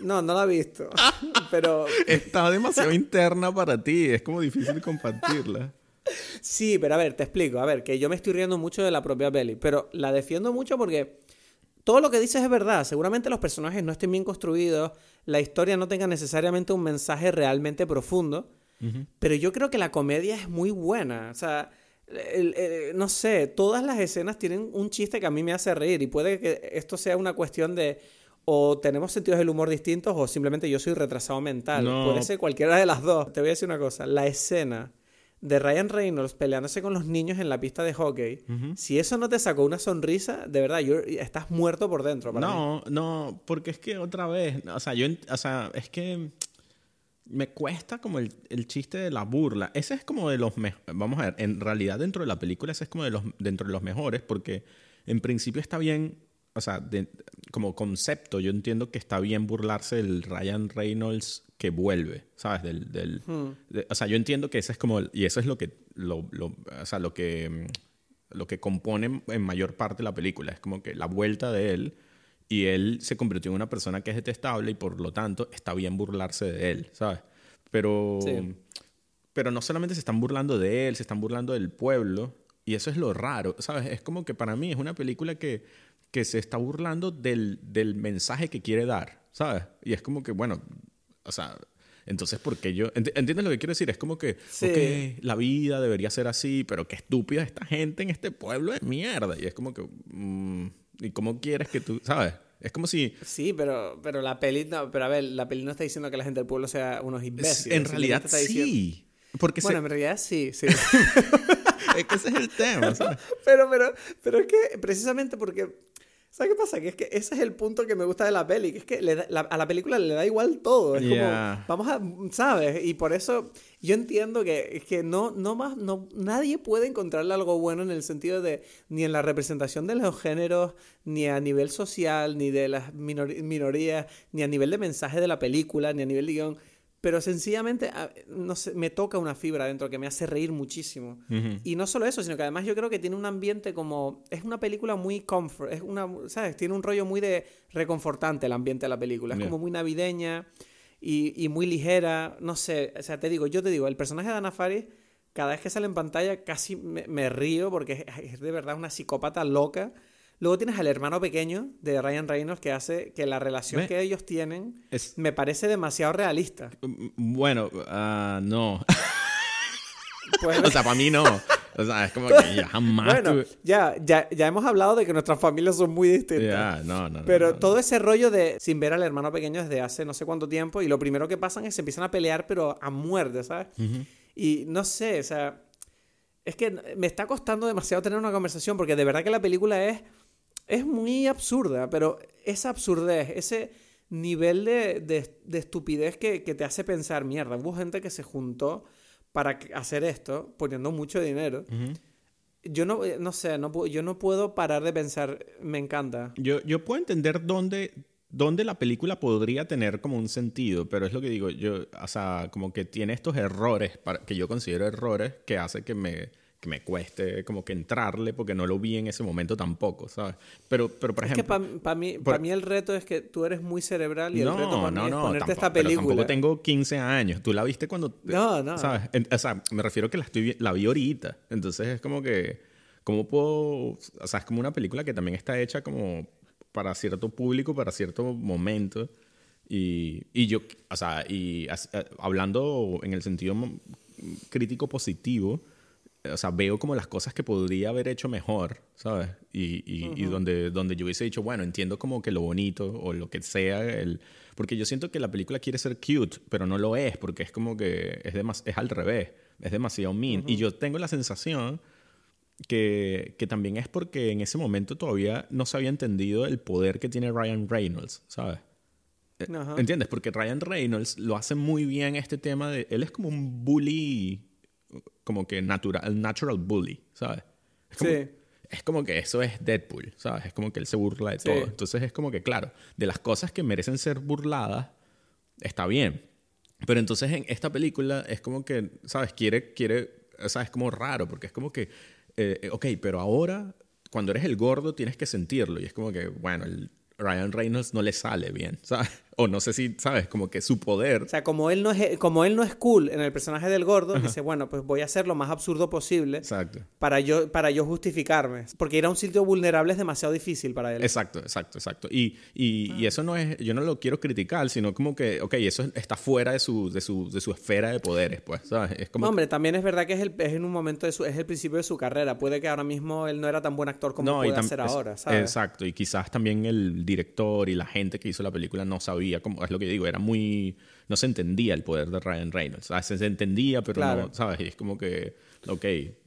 No, no la he visto. pero. Está demasiado interna para ti. Es como difícil compartirla. Sí, pero a ver, te explico. A ver, que yo me estoy riendo mucho de la propia peli. Pero la defiendo mucho porque todo lo que dices es verdad. Seguramente los personajes no estén bien construidos. La historia no tenga necesariamente un mensaje realmente profundo. Pero yo creo que la comedia es muy buena. O sea. no sé, todas las escenas tienen un chiste que a mí me hace reír y puede que esto sea una cuestión de o tenemos sentidos del humor distintos o simplemente yo soy retrasado mental. Puede ser cualquiera de las dos. Te voy a decir una cosa, la escena de Ryan Reynolds peleándose con los niños en la pista de hockey, si eso no te sacó una sonrisa, de verdad, yo, estás muerto por dentro. no, no, porque es que otra vez, o sea, yo, o sea, es que me cuesta como el, el, chiste de la burla. Ese es como de los mejores, vamos a ver, en realidad dentro de la película ese es como de los, dentro de los mejores porque en principio está bien o sea, como concepto, yo entiendo que está bien burlarse del Ryan Reynolds que vuelve, ¿sabes? Del, del hmm. o sea, yo entiendo que ese es como, y eso es lo que, lo, lo, o sea, lo que, lo que compone en mayor parte la película, es como que la vuelta de él y él se convirtió en una persona que es detestable y por lo tanto está bien burlarse de él, ¿sabes? Pero, pero no solamente se están burlando de él, se están burlando del pueblo y eso es lo raro, ¿sabes? Es como que para mí es una película que que se está burlando del, del mensaje que quiere dar, ¿sabes? Y es como que, bueno, o sea, entonces, ¿por qué yo? ¿Entiendes lo que quiero decir? Es como que, ok, la vida debería ser así, pero qué estúpida esta gente en este pueblo de mierda. Y es como que, mm, ¿y cómo quieres que tú, sabes? Es como si... Sí, pero, pero la peli, no, pero a ver, la peli no está diciendo que la gente del pueblo sea unos imbéciles. En realidad sí. Porque bueno, en realidad sí, sí. es que ese es el tema, ¿sabes? Pero, pero, pero es que precisamente porque ¿Sabes qué pasa? Que es que ese es el punto que me gusta de la peli, que es que a la película le da igual todo. Es como, vamos a, ¿sabes? Y por eso yo entiendo que, que no, no más, no, nadie puede encontrarle algo bueno en el sentido de, ni en la representación de los géneros, ni a nivel social, ni de las minorías, ni a nivel de mensaje de la película, ni a nivel de guion pero sencillamente no sé, me toca una fibra dentro que me hace reír muchísimo. Y no solo eso, sino que además yo creo que tiene un ambiente como... Es una película muy comfort, es una, ¿sabes? Tiene un rollo muy de reconfortante el ambiente de la película. Es como muy navideña y, y, muy ligera. No sé, o sea, te digo, yo te digo, el personaje de Ana Faris, cada vez que sale en pantalla casi me, me río porque es, es de verdad una psicópata loca Luego tienes al hermano pequeño de Ryan Reynolds que hace que la relación que ellos tienen me parece demasiado realista. Bueno, ah, no. Pues, o sea, para mí no. O sea, es como que ya jamás. Bueno, ya, ya, ya hemos hablado de que nuestras familias son muy distintas. Ya, no, no. Pero todo ese rollo de sin ver al hermano pequeño desde hace no sé cuánto tiempo y lo primero que pasan es que se empiezan a pelear, pero a muerte, ¿sabes? Y no sé, o sea. Es que me está costando demasiado tener una conversación porque de verdad que la película es es muy absurda, pero esa absurdez, ese nivel de, estupidez que, te hace pensar, mierda, hubo gente que se juntó para hacer esto poniendo mucho dinero. Yo no, eh, no sé, no, yo no puedo parar de pensar, me encanta. Yo, yo puedo entender dónde, dónde la película podría tener como un sentido, pero es lo que digo, yo, o sea, como que tiene estos errores, para, que yo considero errores, que hace que me que me cueste como que entrarle porque no lo vi en ese momento tampoco, ¿sabes? Pero, pero por ejemplo... Es que para mí, mí el reto es que tú eres muy cerebral y el reto para mí es ponerte esta película. Pero tampoco tengo 15 años. Tú la viste cuando... No, no. ¿Sabes? o sea, me refiero que la, estoy, la vi ahorita. Entonces es como que... ¿Cómo puedo...? O sea, es como una película que también está hecha como para cierto público, para cierto momento. Y, y yo, o sea, y hablando en el sentido crítico positivo o sea, veo como las cosas que podría haber hecho mejor, ¿sabes? Y, y, donde, donde yo hubiese dicho, bueno, entiendo como que lo bonito o lo que sea, el, porque yo siento que la película quiere ser cute, pero no lo es, porque es como que es, demas, es al revés, es demasiado mean. Y yo tengo la sensación que, que también es porque en ese momento todavía no se había entendido el poder que tiene Ryan Reynolds, ¿sabes? Eh, ¿Entiendes? Porque Ryan Reynolds lo hace muy bien este tema de... Él es como un bully, como que natural, natural bully, ¿sabes? Es como, sí. Es como que eso es Deadpool, ¿sabes? Es como que él se burla de todo. Entonces es como que, claro, de las cosas que merecen ser burladas, está bien. Pero entonces en esta película es como que, ¿sabes? Quiere, quiere, o sea, es como raro, porque es como que, eh, ok, pero ahora, cuando eres el gordo, tienes que sentirlo. Y es como que, bueno, el Ryan Reynolds no le sale bien, ¿sabes? O no sé si, ¿sabes? Como que su poder. O sea, como él no es, como él no es cool en el personaje del gordo, dice, bueno, pues voy a hacer lo más absurdo posible. Exacto. Para yo, para yo justificarme. Porque ir a un sitio vulnerable es demasiado difícil para él. Exacto, exacto, exacto. Y, y, y, ah. eso no es, yo no lo quiero criticar, sino como que, ok, eso está fuera de su, de su, de su esfera de poderes, pues, ¿sabes? Es como... hombre, también es verdad que es, el, es en un momento de su, es el principio de su carrera. Puede que ahora mismo él no era tan buen actor como no, puede ser ahora, ¿sabes? Exacto. Y quizás también el director y la gente que hizo la película no sabía cómo, es lo que digo, era muy... No se entendía el poder de Ryan Reynolds. O se entendía, pero no, ¿sabes? Y es como que, ok,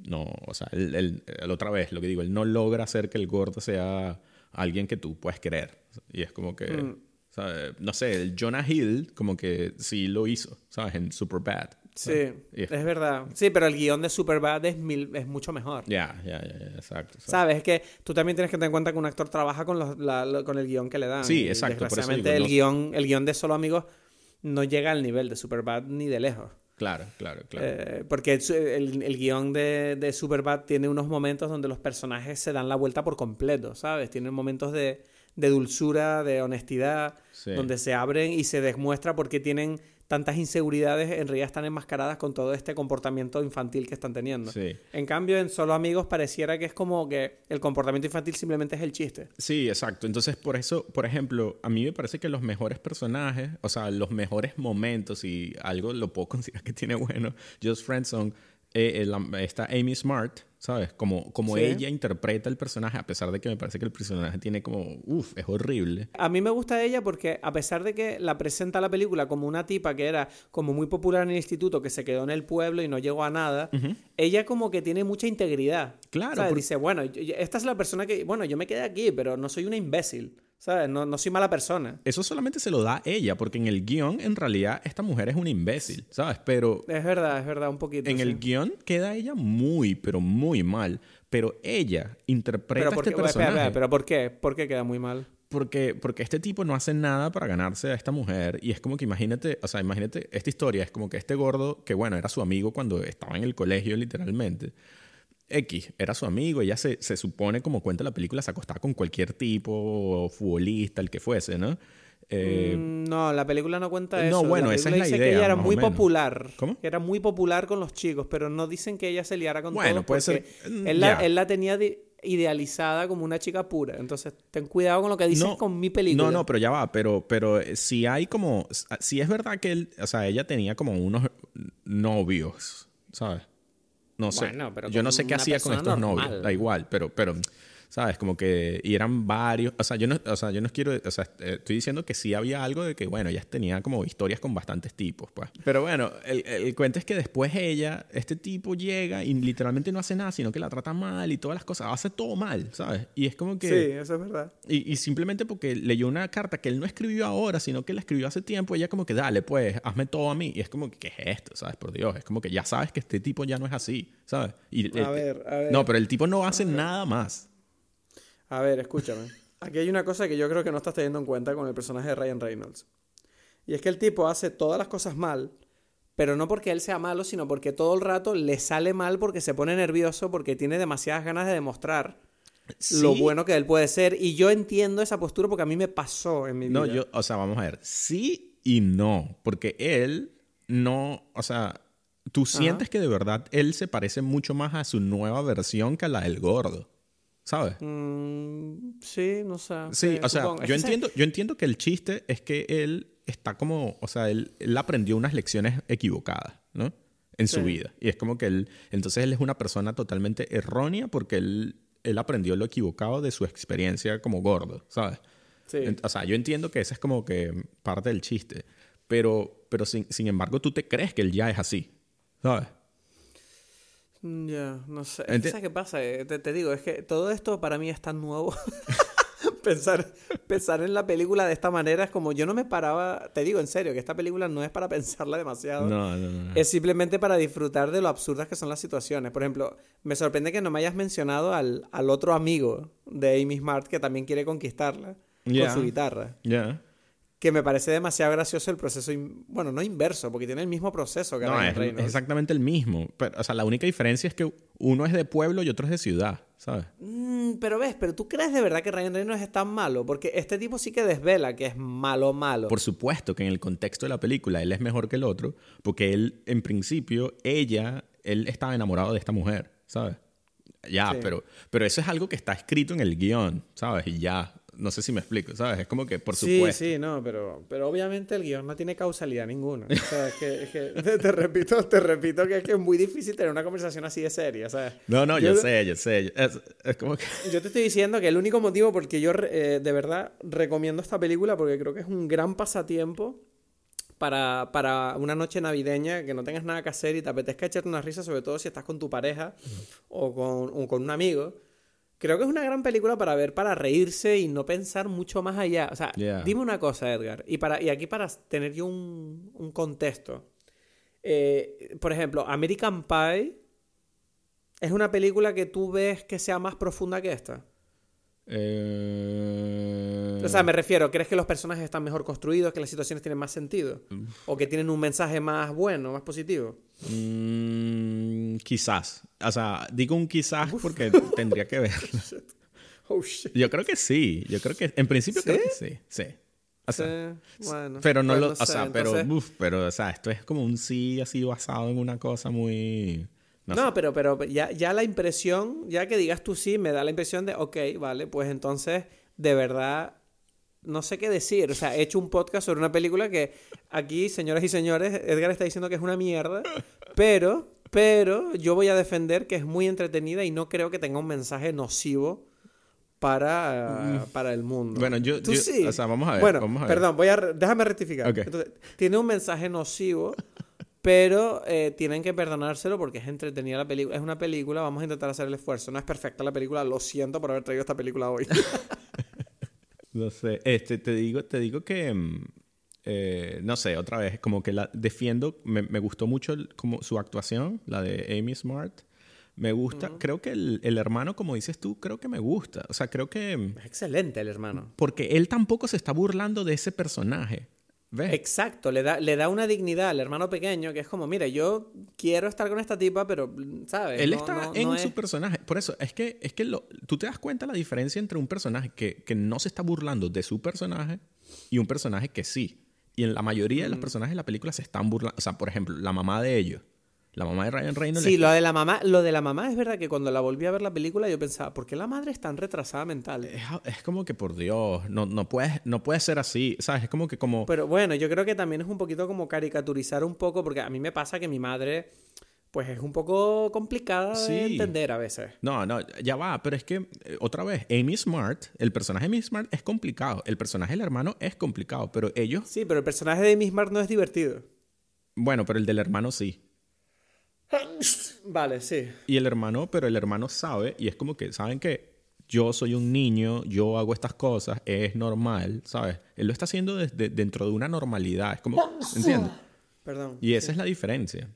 no, o sea, él, otra vez, lo que digo, él no logra hacer que el gordo sea alguien que tú puedes querer. Y es como que, mm. ¿sabes? no sé, el Jonah Hill como que sí lo hizo, ¿sabes? En Superbad. Sí, es verdad. Sí, pero el guion de Superbad es, mil, es mucho mejor. Ya, ya, ya, exacto, Sabes, es que tú también tienes que tener en cuenta que un actor trabaja con, los, con el guion que le dan. Sí, exacto. Desgraciadamente, el, guion, el guion de Solo Amigos no llega al nivel de Superbad ni de lejos. Claro, claro, claro. Eh, porque el, el guion de, de, Superbad tiene unos momentos donde los personajes se dan la vuelta por completo, ¿sabes? Tienen momentos de, de dulzura, de honestidad, donde se abren y se demuestra por qué tienen tantas inseguridades en realidad están enmascaradas con todo este comportamiento infantil que están teniendo. En cambio, en Solo Amigos pareciera que es como que el comportamiento infantil simplemente es el chiste. Sí, exacto. Entonces, por eso, por ejemplo, a mí me parece que los mejores personajes, o sea, los mejores momentos y algo lo puedo considerar que tiene bueno, Just Friends eh, está Amy Smart, ¿sabes? Como, como ella interpreta el personaje, a pesar de que me parece que el personaje tiene como, uff, es horrible. A mí me gusta ella porque a pesar de que la presenta la película como una tipa que era como muy popular en el instituto, que se quedó en el pueblo y no llegó a nada, ella como que tiene mucha integridad. Claro. Dice, bueno, esta es la persona que, bueno, yo me quedé aquí, pero no soy una imbécil. ¿Sabes? No, no, soy mala persona. Eso solamente se lo da ella, porque en el guion, en realidad, esta mujer es una imbécil, ¿sabes? Pero... Es verdad, es verdad, un poquito. En el guion queda ella muy, pero muy mal. Pero ella interpreta este personaje. pero ¿por qué? ¿Por qué queda muy mal? Porque, porque este tipo no hace nada para ganarse a esta mujer. Y es como que imagínate, o sea, imagínate esta historia. Es como que este gordo, que bueno, era su amigo cuando estaba en el colegio, literalmente X, era su amigo, ella se, se supone, como cuenta la película, se acostaba con cualquier tipo, futbolista, el que fuese, ¿no? Eh, mm, no, la película no cuenta eso. No, bueno, esa es la idea. que ella era muy popular. ¿Cómo? Era muy popular con los chicos, pero no dicen que ella se liara con bueno, puede ser. Mm, él la, él la, tenía idealizada como una chica pura. Entonces, ten cuidado con lo que dices con mi película. No, no, pero ya va. Pero, pero eh, si hay como. Si es verdad que él. O sea, ella tenía como unos novios, ¿sabes? No sé. yo no sé qué hacía con estos novios. Da igual, pero, pero ¿sabes? Como que, y eran varios, o sea, yo no, o sea, yo no quiero, o sea, eh, estoy diciendo que sí había algo de que, bueno, ella tenía como historias con bastantes tipos, pues. Pero bueno, el, el cuento es que después ella, este tipo llega y literalmente no hace nada, sino que la trata mal y todas las cosas, hace todo mal, ¿sabes? Y es como que... Sí, eso es verdad. Y, y simplemente porque leyó una carta que él no escribió ahora, sino que la escribió hace tiempo, ella como que, dale, pues, hazme todo a mí. Y es como que, ¿qué es esto? ¿Sabes? Por Dios, es como que ya sabes que este tipo ya no es así, ¿sabes? Y, a ver, a ver. No, pero el tipo no hace nada más. A ver, escúchame. Aquí hay una cosa que yo creo que no estás teniendo en cuenta con el personaje de Ryan Reynolds. Y es que el tipo hace todas las cosas mal, pero no porque él sea malo, sino porque todo el rato le sale mal porque se pone nervioso, porque tiene demasiadas ganas de demostrar lo bueno que él puede ser. Y yo entiendo esa postura porque a mí me pasó en mi vida. No, yo, o sea, vamos a ver, sí y no, porque él no, o sea, tú sientes que de verdad él se parece mucho más a su nueva versión que a la del gordo. ¿Sabes? Mm, sí, no sé. Sí, o sea, yo entiendo, yo entiendo que el chiste es que él está como, o sea, él, él, aprendió unas lecciones equivocadas, ¿no? en su vida. Y es como que él, entonces él es una persona totalmente errónea porque él, él aprendió lo equivocado de su experiencia como gordo, ¿sabes? Sí. O sea, yo entiendo que ese es como que parte del chiste, pero, pero sin, sin embargo tú te crees que él ya es así, ¿sabes? Mm, Ya, no sé. Enti- ¿Sabes qué pasa? Eh, Te, te digo, es que todo esto para mí es tan nuevo. pensar, pensar en la película de esta manera es como yo no me paraba. Te digo en serio, que esta película no es para pensarla demasiado. No, no, no. Es simplemente para disfrutar de lo absurdas que son las situaciones. Por ejemplo, me sorprende que no me hayas mencionado al, al otro amigo de Amy Smart que también quiere conquistarla con su guitarra. Ya. Que me parece demasiado gracioso el proceso, bueno, no inverso, porque tiene el mismo proceso que No, Ryan es, Reynolds. es exactamente el mismo. Pero, o sea, la única diferencia es que uno es de pueblo y otro es de ciudad, ¿sabes? Mm, pero ves, pero tú crees de verdad que Ryan Reynolds es tan malo, porque este tipo sí que desvela que es malo, malo. Por supuesto que en el contexto de la película él es mejor que el otro, porque él, en principio, ella, él estaba enamorado de esta mujer, ¿sabes? Ya, Sí. pero, pero eso es algo que está escrito en el guion, ¿sabes? Y ya, no sé si me explico, ¿sabes? Es como que, por sí, supuesto. sí, no, pero, pero obviamente el guion no tiene causalidad ninguna. O sea, es que, es que te, te repito, te repito que es que es muy difícil tener una conversación así de seria, ¿sabes? No, no, yo, Yo- sé, yo sé. Es, es como que... Yo te estoy diciendo que el único motivo por que yo eh, de verdad recomiendo esta película, porque creo que es un gran pasatiempo para, para una noche navideña, que no tengas nada que hacer y te apetezca echarte una risa, sobre todo si estás con tu pareja o con, o con un amigo. Creo que es una gran película para ver, para reírse y no pensar mucho más allá. O sea, Yeah. dime una cosa, Edgar, y, para, y aquí para tener yo un, un contexto. Eh, por ejemplo, American Pie es una película que tú ves que sea más profunda que esta. eh, O sea, me refiero, ¿crees que los personajes están mejor construidos, que las situaciones tienen más sentido? ¿O que tienen un mensaje más bueno, más positivo? mm, quizás. O sea, digo un quizás porque tendría que ver. Oh, shit. Yo creo que sí. Yo creo que, en principio, ¿Sí? creo que sí. Sí. O sea, Sí, bueno. pero no pues lo, o sé, sea, pero, uf, pero, o sea, esto es como un sí así basado en una cosa muy, no, No, sé. pero, pero ya, ya la impresión, ya que digas tú sí, me da la impresión de, ok, vale, pues entonces, de verdad, no sé qué decir. O sea, he hecho un podcast sobre una película que aquí, señoras y señores, Edgar está diciendo que es una mierda, pero, pero yo voy a defender que es muy entretenida y no creo que tenga un mensaje nocivo para, para el mundo. Bueno, yo, Tú yo- sí. o sea, vamos a ver, Bueno, vamos a ver. perdón, voy a re- déjame rectificar. Entonces, tiene un mensaje nocivo, pero eh, tienen que perdonárselo porque es entretenida la película. Es una película, vamos a intentar hacer el esfuerzo. No es perfecta la película, lo siento por haber traído esta película hoy. No sé, este, te digo, te digo que, mm, eh, no sé, otra vez, como que la defiendo, me, me gustó mucho el- como su actuación, la de Amy Smart. Me gusta, creo que el, el hermano, como dices tú, creo que me gusta. O sea, creo que, es excelente el hermano. porque él tampoco se está burlando de ese personaje. ¿Ves? Exacto, le da, le da una dignidad al hermano pequeño que es como, mira, yo quiero estar con esta tipa, pero, ¿sabes? Él No- está no- en no su es- personaje. Por eso, es que, es que lo- tú te das cuenta la diferencia entre un personaje que, que no se está burlando de su personaje y un personaje que sí. Y en la mayoría de los personajes de la película se están burlando. O sea, por ejemplo, la mamá de ellos. La mamá de Ryan Reynolds. Sí, lo de la mamá, lo de la mamá es verdad que cuando la volví a ver la película yo pensaba, ¿por qué la madre es tan retrasada mental? es, es como que, por Dios, no, no, puedes, no puede ser así. ¿Sabes? Es como que como... Pero bueno, yo creo que también es un poquito como caricaturizar un poco, porque a mí me pasa que mi madre, pues es un poco complicada de entender a veces. No, no, ya va, pero es que, eh, otra vez, Amy Smart, el personaje de Amy Smart es complicado. El personaje del hermano es complicado, pero ellos... Sí, pero el personaje de Miss Mark no es divertido. Bueno, pero el del hermano sí. Vale, sí. Y el hermano, pero el hermano sabe, y es como que, ¿saben que Yo soy un niño, yo hago estas cosas, es normal, ¿sabes? Él lo está haciendo desde dentro de una normalidad, es como, ¿entiendes? Perdón. Y esa es la diferencia.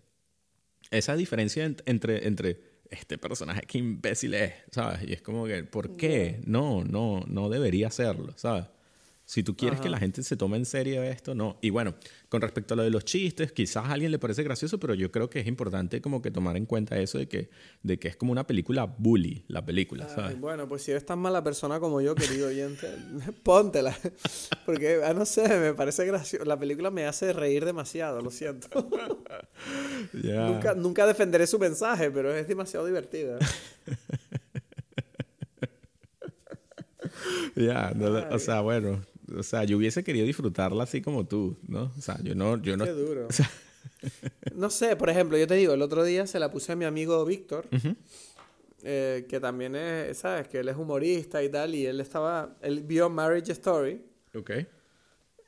Esa diferencia ent- entre, entre este personaje, qué imbécil es, ¿sabes? Y es como que, ¿por qué? No, no, no debería hacerlo, ¿sabes? Si tú quieres que la gente se tome en serio esto, no. Y bueno, con respecto a lo de los chistes, quizás a alguien le parece gracioso, pero yo creo que es importante como que tomar en cuenta eso de que, de que es como una película bully, la película, Ay, ¿sabes? bueno, pues si eres tan mala persona como yo, querido oyente, póntela. Porque, ah, no sé, me parece gracioso. La película me hace reír demasiado, lo siento. Nunca, nunca defenderé su mensaje, pero es demasiado divertida. Ya, no o sea, bueno, o sea, yo hubiese querido disfrutarla así como tú, ¿no? O sea, yo no, yo no, Qué duro. No sé, por ejemplo, yo te digo, el otro día se la puse a mi amigo Víctor, eh, que también es, ¿sabes? Que él es humorista y tal, y él estaba, él vio Marriage Story. Ok.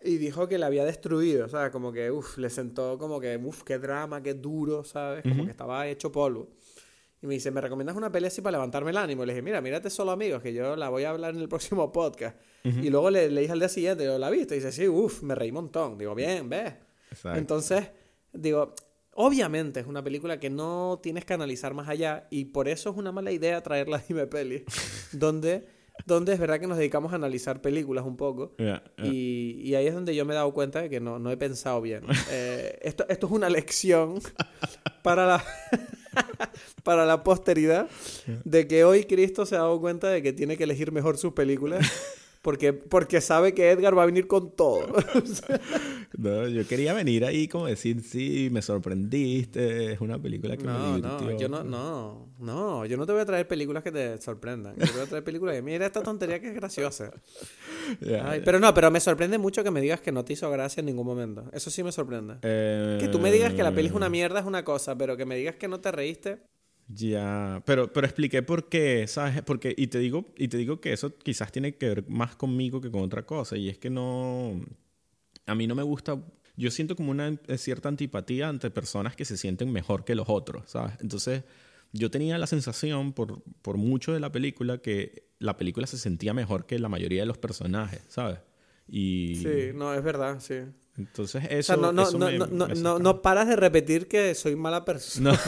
Y dijo que la había destruido, ¿sabes? Como que, uff, le sentó como que, uff, qué drama, qué duro, ¿sabes? Como que estaba hecho polvo. Y me dice, ¿me recomiendas una pelea así para levantarme el ánimo? Le dije, mira, mírate solo amigos, que yo la voy a hablar en el próximo podcast. Y luego le, le, dije al día siguiente, yo la viste. Y dice, sí, uff, me reí un montón. Digo, bien, ves. Entonces, digo, obviamente es una película que no tienes que analizar más allá. Y por eso es una mala idea traerla a Dime Peli. donde donde es verdad que nos dedicamos a analizar películas un poco. Y, y, ahí es donde yo me he dado cuenta de que no, no he pensado bien. Eh, esto, esto es una lección para la, para la posteridad de que hoy Cristo se ha dado cuenta de que tiene que elegir mejor sus películas porque, porque sabe que Edgar va a venir con todo. no, yo quería venir ahí como decir, sí, me sorprendiste, es una película que no, me divirtió. No, yo no, no, no, yo no te voy a traer películas que te sorprendan. Yo te voy a traer películas que, mira esta tontería que es graciosa. Pero no, pero me sorprende mucho que me digas que no te hizo gracia en ningún momento. Eso sí me sorprende. Que tú me digas que la peli es una mierda es una cosa, pero que me digas que no te reíste... Ya, pero, pero expliqué por qué, ¿sabes? Porque, y te digo, y te digo que eso quizás tiene que ver más conmigo que con otra cosa. Y es que no. A mí no me gusta. Yo siento como una cierta antipatía ante personas que se sienten mejor que los otros, ¿sabes? Entonces, yo tenía la sensación por, por mucho de la película que la película se sentía mejor que la mayoría de los personajes, ¿sabes? Y... Sí, no, es verdad, sí. Entonces eso... O sea, no, no, no, no, no, no, paras de repetir que soy mala persona.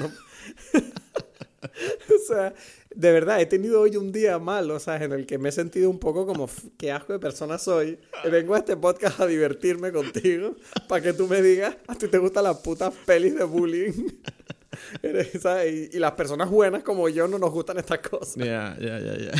No. o sea, de verdad, he tenido hoy un día malo, o sea, en el que me he sentido un poco como, qué asco de persona soy. Y vengo a este podcast a divertirme contigo para que tú me digas, a ti te gustan las putas pelis de bullying. Y, las personas buenas como yo no nos gustan estas cosas. Ya, ya, ya, ya.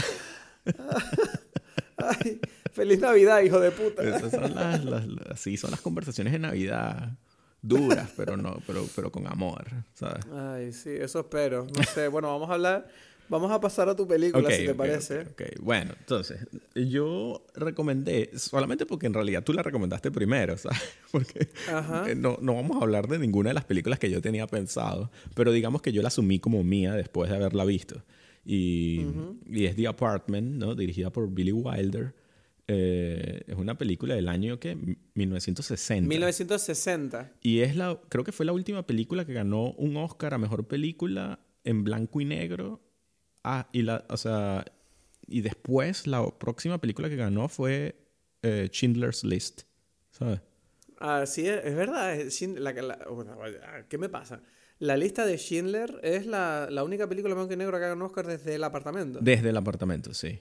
feliz Navidad, hijo de puta. Esas son las, sí, son las conversaciones de Navidad duras, pero no, pero, pero con amor, ¿sabes? Ay, sí, eso espero. No sé, bueno, vamos a hablar, vamos a pasar a tu película, si te parece. Okay, bueno, entonces, yo recomendé, solamente porque en realidad tú la recomendaste primero, ¿sabes? Porque eh, no, no vamos a hablar de ninguna de las películas que yo tenía pensado, pero digamos que yo la asumí como mía después de haberla visto. Y, y es The Apartment, ¿no? Dirigida por Billy Wilder. Eh, es una película del año que 1960. 1960. Y es la, creo que fue la última película que ganó un Oscar a mejor película en blanco y negro. Ah, y la, o sea, y después la próxima película que ganó fue eh, Schindler's List, ¿sabes? Ah, sí, es, verdad. ¿Qué me pasa? La lista de Schindler es la, la única película blanco y negro que ganó Oscar desde el apartamento. Desde el apartamento, sí.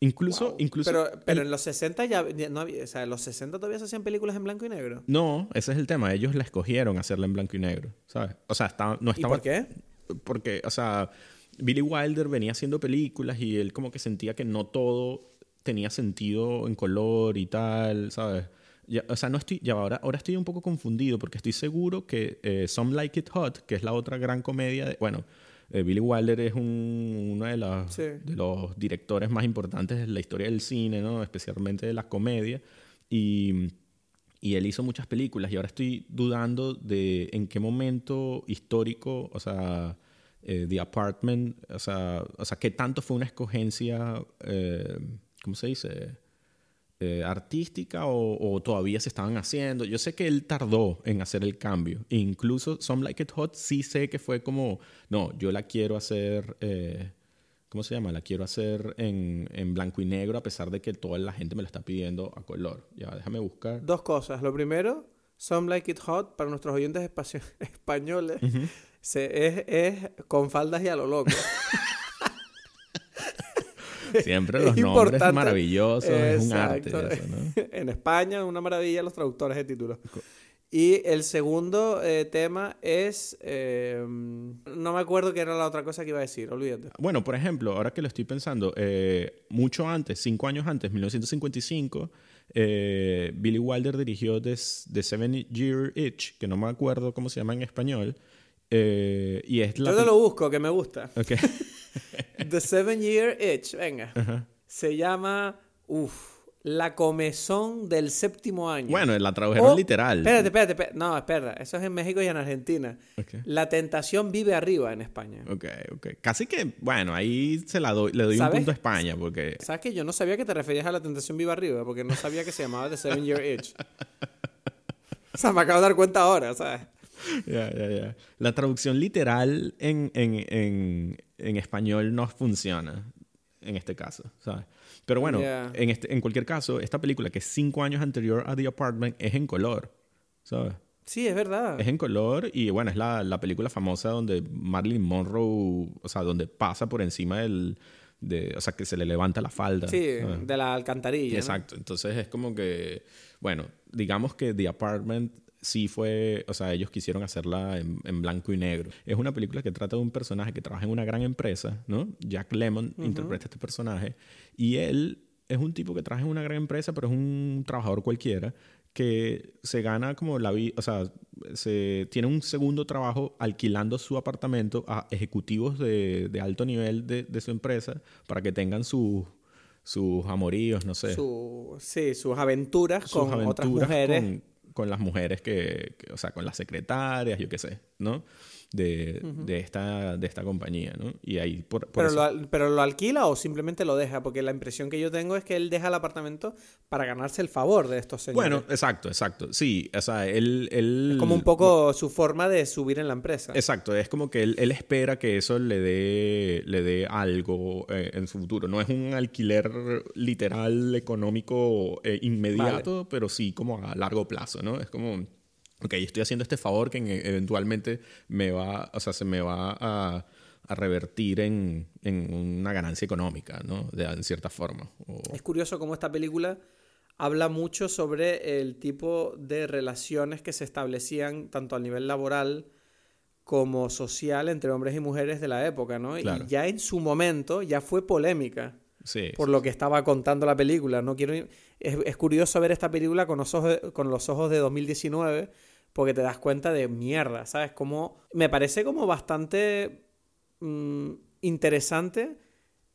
Incluso, incluso. Pero, pero en los 60 ya no había, o sea, en los 60 todavía se hacían películas en blanco y negro. No, ese es el tema. Ellos la escogieron hacerla en blanco y negro, ¿sabes? O sea, no estaba. ¿Y por qué? Porque, o sea, Billy Wilder venía haciendo películas y él como que sentía que no todo tenía sentido en color y tal, ¿sabes? o sea, no estoy, ya ahora, ahora estoy un poco confundido porque estoy seguro que eh, Some Like It Hot, que es la otra gran comedia, de, bueno, eh, Billy Wilder es un, uno de, de los directores más importantes de la historia del cine, ¿no? especialmente de la comedia. Y, y, él hizo muchas películas y ahora estoy dudando de en qué momento histórico, o sea, eh, The Apartment, o sea, o sea, qué tanto fue una escogencia, eh, ¿cómo se dice? Eh, artística o, todavía se estaban haciendo. Yo sé que él tardó en hacer el cambio. E incluso Some Like It Hot sí sé que fue como, no, yo la quiero hacer, eh, ¿cómo se llama? La quiero hacer en, en, blanco y negro a pesar de que toda la gente me lo está pidiendo a color. Ya, déjame buscar. Dos cosas. Lo primero, Some Like It Hot, para nuestros oyentes españoles, se, es, es con faldas y a lo loco. Siempre los nombres maravillosos, es un arte. en España, una maravilla los traductores de títulos. Y el segundo eh, tema es. Eh, no me acuerdo qué era la otra cosa que iba a decir, olvídate. Bueno, por ejemplo, ahora que lo estoy pensando, eh, mucho antes, cinco años antes, 1955, Billy Wilder dirigió The, Seven Year Itch, que no me acuerdo cómo se llama en español. y es la Yo te lo busco, que me gusta. The Seven Year Itch, venga. Se llama. Uf. La comezón del séptimo año. Bueno, la tradujeron O- literal. Espérate, espérate, espérate. No, espera. Eso es en México y en Argentina. La tentación vive arriba en España. Ok, ok. Casi que, bueno, ahí se la doy, le doy un punto a España porque... ¿Sabes que yo no sabía que te referías a la tentación viva arriba? Porque no sabía que se llamaba The Seven Year Itch. O sea, me acabo de dar cuenta ahora, ¿sabes? Ya, ya, ya. La traducción literal en, en, en, en español no funciona en este caso, ¿sabes? Pero bueno, Ya. en, este, en cualquier caso, esta película que es cinco años anterior a The Apartment es en color, ¿sabes? Sí, es verdad. Es en color y bueno, es la, la película famosa donde Marilyn Monroe, o sea, donde pasa por encima del... De, o sea, que se le levanta la falda. Sí, ¿sabes? de la alcantarilla. ¿no? Exacto. Entonces es como que, bueno, digamos que The Apartment sí fue, o sea, ellos quisieron hacerla en, en blanco y negro. Es una película que trata de un personaje que trabaja en una gran empresa, ¿no? Jack Lemmon interpreta a este personaje y él es un tipo que trabaja en una gran empresa, pero es un trabajador cualquiera que se gana como la vida, o sea, se tiene un segundo trabajo alquilando su apartamento a ejecutivos de, de alto nivel de, de su empresa para que tengan sus sus amoríos, no sé, Su- sí, sus aventuras sus con otras aventuras mujeres. con, con las mujeres que, que- o sea, con las secretarias, yo qué sé, ¿no? De, de, esta, de esta compañía, ¿no? Y ahí por, por Pero eso- lo, pero lo alquila o simplemente lo deja, porque la impresión que yo tengo es que él deja el apartamento para ganarse el favor de estos señores. Bueno, exacto, exacto. Sí, o sea, él... él es como un poco su forma de subir en la empresa. Exacto, es como que él, él espera que eso le dé, le dé algo eh, en su futuro. No es un alquiler literal económico eh, inmediato, pero sí como a largo plazo, ¿no? Es como, ok, estoy haciendo este favor que en- eventualmente me va, o sea, se me va a, a revertir en, en una ganancia económica, ¿no? De, en cierta forma. O- Es curioso cómo esta película habla mucho sobre el tipo de relaciones que se establecían tanto a nivel laboral como social entre hombres y mujeres de la época, ¿no? Claro. Y ya en su momento ya fue polémica sí, por lo que estaba contando la película. No quiero es, es curioso ver esta película con los ojos de, con los ojos de 2019 porque te das cuenta de mierda, ¿sabes? Como me parece como bastante mm, interesante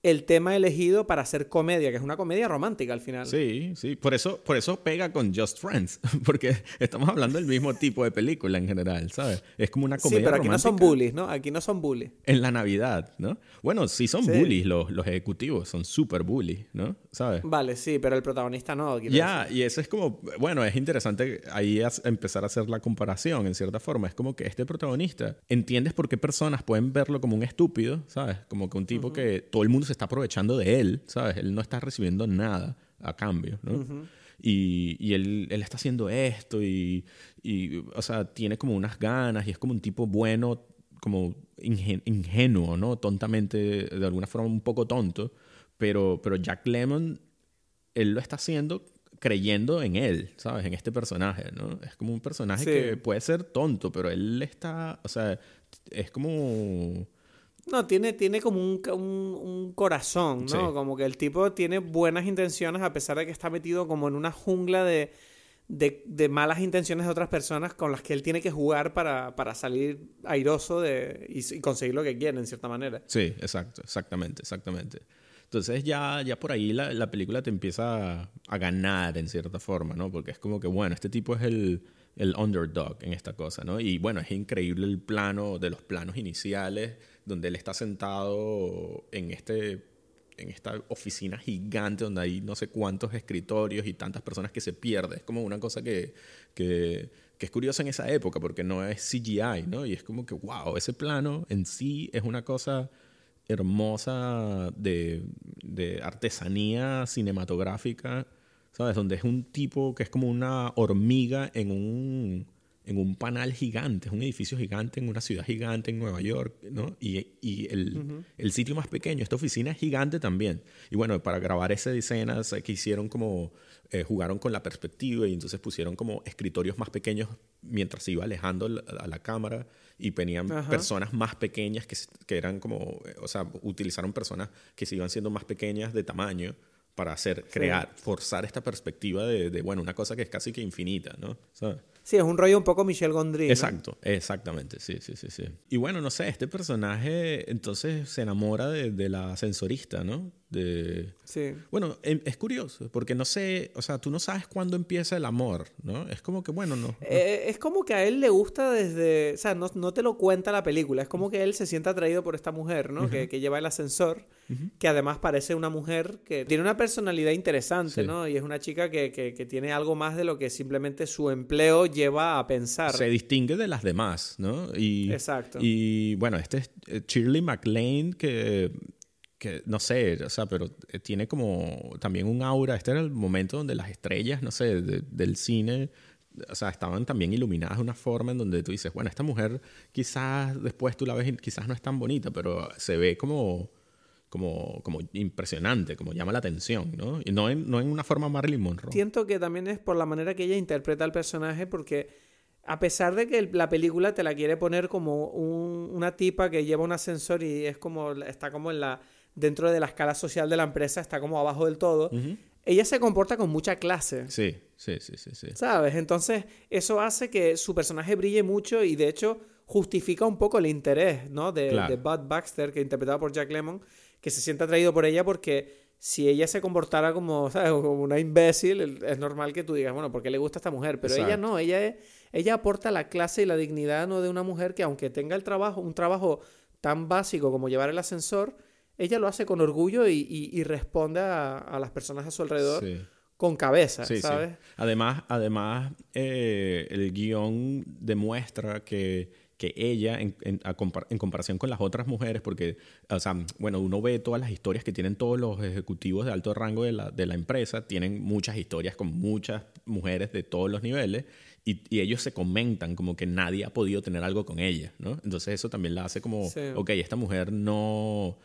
el tema elegido para hacer comedia, que es una comedia romántica al final. Sí, sí. Por eso, por eso pega con Just Friends, porque estamos hablando del mismo tipo de película en general, ¿sabes? Es como una Sí, comedia pero aquí no son bullies, ¿no? Aquí no son bullies. En la Navidad, ¿no? Bueno, sí son Sí. bullies los, los ejecutivos, son super bullies, ¿no? ¿Sabes? Vale, sí, pero el protagonista no. Ya, y eso es como, bueno, es interesante ahí empezar a hacer la comparación en cierta forma. Es como que este protagonista, entiendes por qué personas pueden verlo como un estúpido, ¿sabes? Como que un tipo que todo el mundo se está aprovechando de él, ¿sabes? Él no está recibiendo nada a cambio, ¿no? Y, y él, él está haciendo esto y, y, o sea, tiene como unas ganas y es como un tipo bueno, como ingen- ingenuo, ¿no? Tontamente, de alguna forma un poco tonto. Pero, pero Jack Lemmon él lo está haciendo creyendo en él, ¿sabes? En este personaje, ¿no? Es como un personaje Sí. que puede ser tonto, pero él está, o sea, es como... No, tiene, tiene como un, un, un corazón, ¿no? Sí. Como que el tipo tiene buenas intenciones a pesar de que está metido como en una jungla de, de, de malas intenciones de otras personas con las que él tiene que jugar para, para salir airoso de, y, y conseguir lo que quiere, en cierta manera. Sí, exacto, exactamente, exactamente. Entonces ya, ya por ahí la, la película te empieza a, a ganar en cierta forma, ¿no? Porque es como que, bueno, este tipo es el, el underdog en esta cosa, ¿no? Y bueno, es increíble el plano de los planos iniciales donde él está sentado en este en esta oficina gigante donde hay no sé cuántos escritorios y tantas personas que se pierden. Es como una cosa que, que, que es curiosa en esa época porque no es CGI, ¿no? Y es como que, wow, ese plano en sí es una cosa hermosa de, de artesanía cinematográfica, ¿sabes? Donde es un tipo que es como una hormiga en un, en un panal gigante, es un edificio gigante en una ciudad gigante en Nueva York, ¿no? Y, y el, el sitio más pequeño, esta oficina es gigante también. Y bueno, para grabar esa escena, que hicieron como, eh, jugaron con la perspectiva y entonces pusieron como escritorios más pequeños mientras se iba alejando la- a la cámara y venían Ajá. personas más pequeñas que, eran como, o sea, utilizaron personas que se iban siendo más pequeñas de tamaño para hacer, crear, forzar esta perspectiva de, de, bueno, una cosa que es casi que infinita, ¿no? ¿Sabes? Sí, es un rollo un poco Michel Gondry. Exacto, exactamente, sí, sí, sí, sí. Y bueno, no sé, este personaje entonces se enamora de, de la ascensorista, ¿no? De... Sí. Bueno, em, es curioso, porque no sé, o sea, tú no sabes cuándo empieza el amor, ¿no? Es como que, bueno, no. Eh, es como que a él le gusta desde, o sea, no, no, te lo cuenta la película, es como que él se siente atraído por esta mujer, ¿no? que, que, lleva el ascensor, que además parece una mujer que tiene una personalidad interesante, ¿no? Y es una chica que, que, que, tiene algo más de lo que simplemente su empleo lleva a pensar. Se distingue de las demás, ¿no? Y, Exacto. Y bueno, este es eh, Shirley MacLaine que no sé, o sea, pero eh, tiene como también un aura. Este era el momento donde las estrellas, no sé, del cine, o sea, estaban también iluminadas de una forma en donde tú dices, bueno, esta mujer quizás después tú la ves quizás no es tan bonita, pero se ve como, como, como impresionante, como llama la atención, ¿no? Y no en, no en una forma Marilyn Monroe. Siento que también es por la manera que ella interpreta al personaje, porque a pesar de que la película te la quiere poner como un, una tipa que lleva un ascensor y es como, está como en la dentro de la escala social de la empresa, está como abajo del todo. Ella se comporta con mucha clase. Sí, sí, sí, sí, sí. ¿Sabes? Entonces, eso hace que su personaje brille mucho y de hecho justifica un poco el interés, ¿no? De, de Bud Baxter, que interpretado por Jack Lemmon, que se siente atraído por ella porque si ella se comportara como, ¿sabes? como una imbécil, es normal que tú digas, bueno, ¿por qué le gusta a esta mujer? Pero ella no, ella, ella aporta la clase y la dignidad ¿no? de una mujer que aunque tenga el trabajo, un trabajo tan básico como llevar el ascensor, ella lo hace con orgullo y, y, responde a, a, las personas a su alrededor con cabeza, ¿sabes? Además, además eh, el guion demuestra que, que ella, en, en, en, comparación con las otras mujeres, porque, o sea, bueno, uno ve todas las historias que tienen todos los ejecutivos de alto rango de la, de la empresa, tienen muchas historias con muchas mujeres de todos los niveles, y, y, ellos se comentan como que nadie ha podido tener algo con ella, ¿no? Entonces eso también la hace como, ok, esta mujer no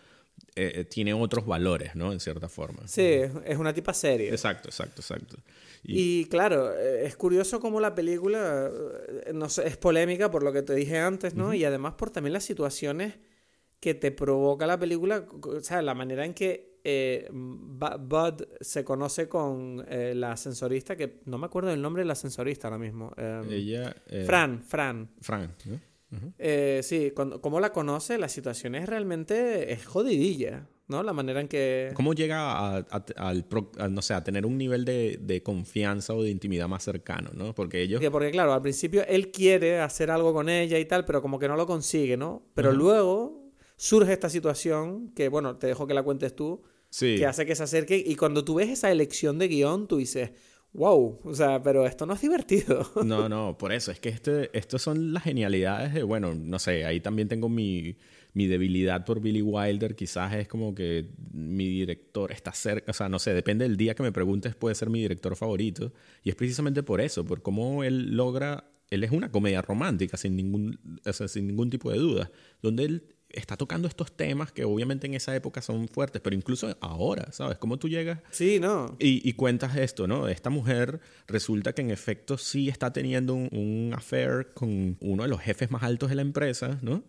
eh, eh, tiene otros valores, ¿no? En cierta forma. Sí, es una tipa seria. Exacto, exacto, exacto. Y, claro, eh, es curioso cómo la película no sé, es polémica por lo que te dije antes, ¿no? Y además por también las situaciones que te provoca la película, o sea, la manera en que eh, Bud se conoce con la ascensorista, que no me acuerdo del nombre de la ascensorista ahora mismo. Em, Ella... Fran, Fran. Fran, ¿no? Eh, sí, cuando, como la conoce, la situación es realmente es jodidilla, ¿no? La manera en que... ¿Cómo llega a, al, no sé, a tener un nivel de, de, confianza o de intimidad más cercano, ¿no? Porque ellos... Porque, claro, al principio él quiere hacer algo con ella y tal, pero como que no lo consigue, ¿no? Pero luego surge esta situación que, bueno, te dejo que la cuentes tú, que hace que se acerque y cuando tú ves esa elección de guion, tú dices wow, o sea, pero esto no es divertido. No, no, por eso, es que este, estos son las genialidades de, bueno, no sé, ahí también tengo mi, mi debilidad por Billy Wilder, quizás es como que mi director está cerca, o sea, no sé, depende del día que me preguntes, puede ser mi director favorito, y es precisamente por eso, por cómo él logra, él es una comedia romántica, sin ningún, o sea, sin ningún tipo de duda, donde él está tocando estos temas que obviamente en esa época son fuertes, pero incluso ahora, ¿sabes? ¿Cómo tú llegas? Sí, ¿no? Y, cuentas esto, ¿no? Esta mujer resulta que en efecto sí está teniendo un, un affair con uno de los jefes más altos de la empresa, ¿no?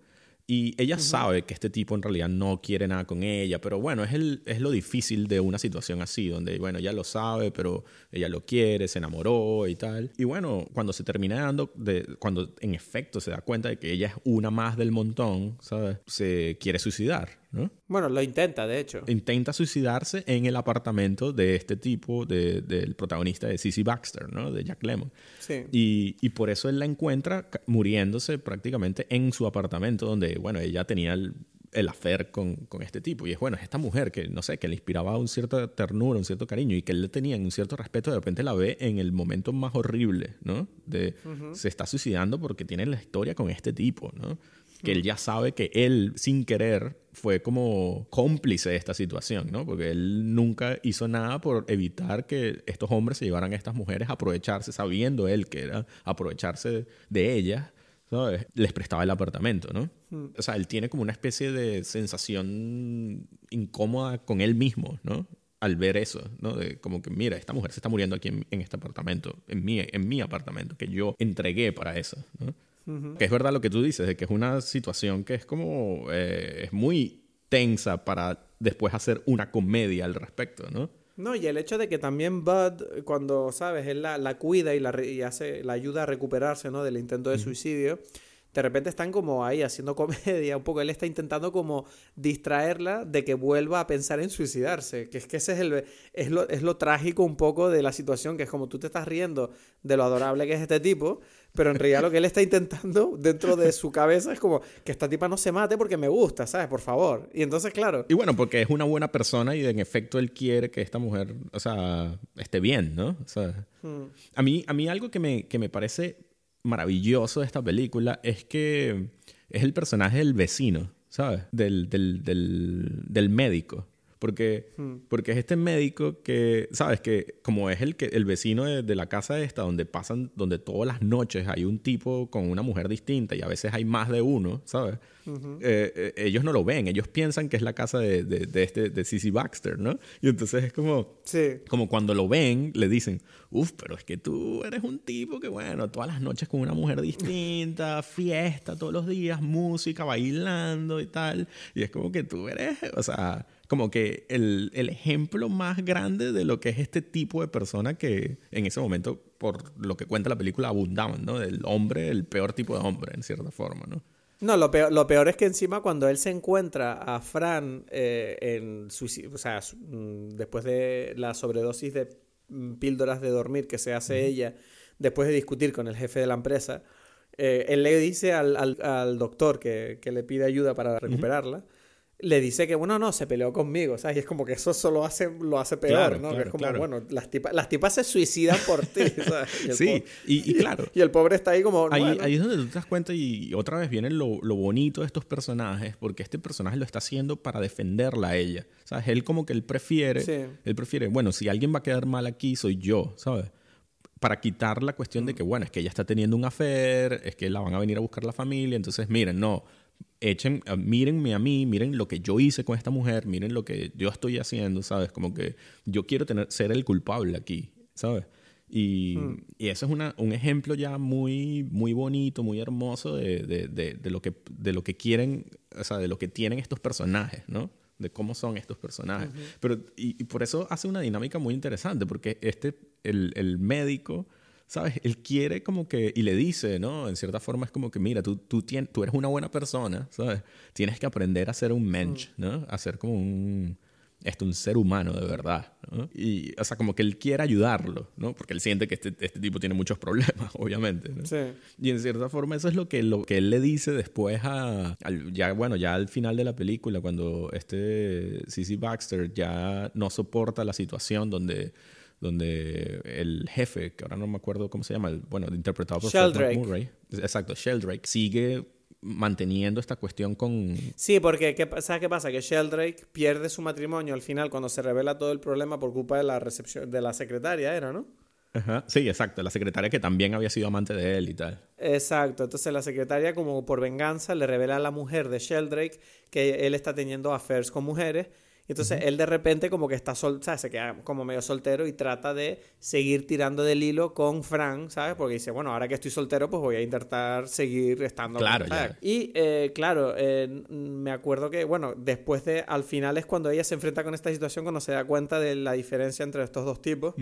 Y ella sabe que este tipo en realidad no quiere nada con ella, pero bueno, es, el, es lo difícil de una situación así, donde, bueno, ella lo sabe, pero ella lo quiere, se enamoró y tal. Y bueno, cuando se termina dando, de, cuando en efecto se da cuenta de que ella es una más del montón, ¿sabes? Se quiere suicidar. Bueno, lo intenta, de hecho. Intenta suicidarse en el apartamento de este tipo, de, del protagonista de Cissy Baxter, ¿no? De Jack Lemmon. Sí. Y, y, por eso él la encuentra muriéndose prácticamente en su apartamento, donde, bueno, ella tenía el, el afer con, con, este tipo. Y es bueno, es esta mujer que, no sé, que le inspiraba un cierta ternura, un cierto cariño y que él le tenía un cierto respeto. De repente la ve en el momento más horrible, ¿no? De se está suicidando porque tiene la historia con este tipo, ¿no? Que él ya sabe que él, sin querer, fue como cómplice de esta situación, ¿no? Porque él nunca hizo nada por evitar que estos hombres se llevaran a estas mujeres a aprovecharse, sabiendo él que era aprovecharse de ellas, ¿sabes? Les prestaba el apartamento, ¿no? O sea, él tiene como una especie de sensación incómoda con él mismo, ¿no? Al ver eso, ¿no? De como que, mira, esta mujer se está muriendo aquí en, en este apartamento, en mi, en mi apartamento, que yo entregué para eso, ¿no? Que es verdad lo que tú dices, de que es una situación que es como, eh, es muy tensa para después hacer una comedia al respecto, ¿no? No, y el hecho de que también Bud, cuando, ¿sabes? Él la, la cuida y la, y hace, la ayuda a recuperarse, ¿no? Del intento de suicidio, de repente están como ahí haciendo comedia, un poco él está intentando como distraerla de que vuelva a pensar en suicidarse, que es que ese es, el, es, lo, es lo trágico un poco de la situación, que es como tú te estás riendo de lo adorable que es este tipo, pero en realidad lo que él está intentando dentro de su cabeza es como que esta tipa no se mate porque me gusta, ¿sabes? Por favor. Y entonces, claro. Y bueno, porque es una buena persona y en efecto él quiere que esta mujer, o sea, esté bien, ¿no? O sea, hmm. a, mí, a mí algo que me, que me parece maravilloso de esta película es que es el personaje del vecino, ¿sabes? Del, del, del, del médico. Porque, hmm. porque es este médico que, ¿sabes? Que como es el, que, el vecino de, la casa esta, donde pasan, donde todas las noches hay un tipo con una mujer distinta y a veces hay más de uno, ¿sabes? Eh, eh, ellos no lo ven, ellos piensan que es la casa de, de, este, de Cissy Baxter, ¿no? Y entonces es como, sí. como cuando lo ven, le dicen, uff, pero es que tú eres un tipo que, bueno, todas las noches con una mujer distinta, fiesta todos los días, música, bailando y tal. Y es como que tú eres, o sea como que el, el, ejemplo más grande de lo que es este tipo de persona que en ese momento, por lo que cuenta la película, abundaban, ¿no? El hombre, el peor tipo de hombre, en cierta forma, ¿no? No, lo peor, lo peor es que encima cuando él se encuentra a Fran eh, en suicidio, o sea, mm, después de la sobredosis de mm, píldoras de dormir que se hace ella, después de discutir con el jefe de la empresa, eh, él le dice al, al, doctor que, que, le pide ayuda para recuperarla le dice que, bueno, no, se peleó conmigo, ¿sabes? Y es como que eso solo hace, lo hace peor, ¿no? que es como, bueno, las tipas, las tipas se suicidan por ti, ¿sabes? sí, y, claro. Y el pobre está ahí como... Ahí, ahí es donde tú te das cuenta y otra vez viene lo, lo, bonito de estos personajes, porque este personaje lo está haciendo para defenderla a ella, ¿sabes? Él como que él prefiere, él prefiere, bueno, si alguien va a quedar mal aquí, soy yo, ¿sabes? para quitar la cuestión de que, bueno, es que ella está teniendo un affair, es que la van a venir a buscar la familia, entonces miren, no, echen, uh, mírenme a mí, miren lo que yo hice con esta mujer, miren lo que yo estoy haciendo, ¿sabes? Como que yo quiero tener, ser el culpable aquí, ¿sabes? Y, hmm. y eso es una, un ejemplo ya muy, muy bonito, muy hermoso de, de, de, lo que, de lo que quieren, o sea, de lo que tienen estos personajes, ¿no? De cómo son estos personajes. Pero, y, y, por eso hace una dinámica muy interesante, porque este, el, el médico ¿sabes? Él quiere como que, y le dice, ¿no? En cierta forma es como que, mira, tú, tú, tú eres una buena persona, ¿sabes? Tienes que aprender a ser un mensch, mm. ¿no? A ser como un, esto, un ser humano de verdad, ¿no? Y, o sea, como que él quiere ayudarlo, ¿no? Porque él siente que este, este tipo tiene muchos problemas, obviamente, ¿no? Sí. Y en cierta forma eso es lo que, lo que él le dice después a, ya, bueno, ya al final de la película, cuando este C.C. Baxter ya no soporta la situación donde donde el jefe, que ahora no me acuerdo cómo se llama, bueno, interpretado por Sheldrake. Murray, exacto, Sheldrake, sigue manteniendo esta cuestión con... Sí, porque ¿qué, ¿sabes qué pasa? Que Sheldrake pierde su matrimonio al final cuando se revela todo el problema por culpa de la recepción de la secretaria, ¿era, no? Ajá. Sí, exacto, la secretaria que también había sido amante de él y tal. Exacto, entonces la secretaria como por venganza le revela a la mujer de Sheldrake que él está teniendo affairs con mujeres entonces él de repente como que está sol, ¿sabes? Se queda como medio soltero y trata de seguir tirando del hilo con Frank, ¿sabes? Porque dice, bueno, ahora que estoy soltero, pues voy a intentar seguir estando claro, con Y eh, claro, eh, me acuerdo que, bueno, después de, al final es cuando ella se enfrenta con esta situación, cuando se da cuenta de la diferencia entre estos dos tipos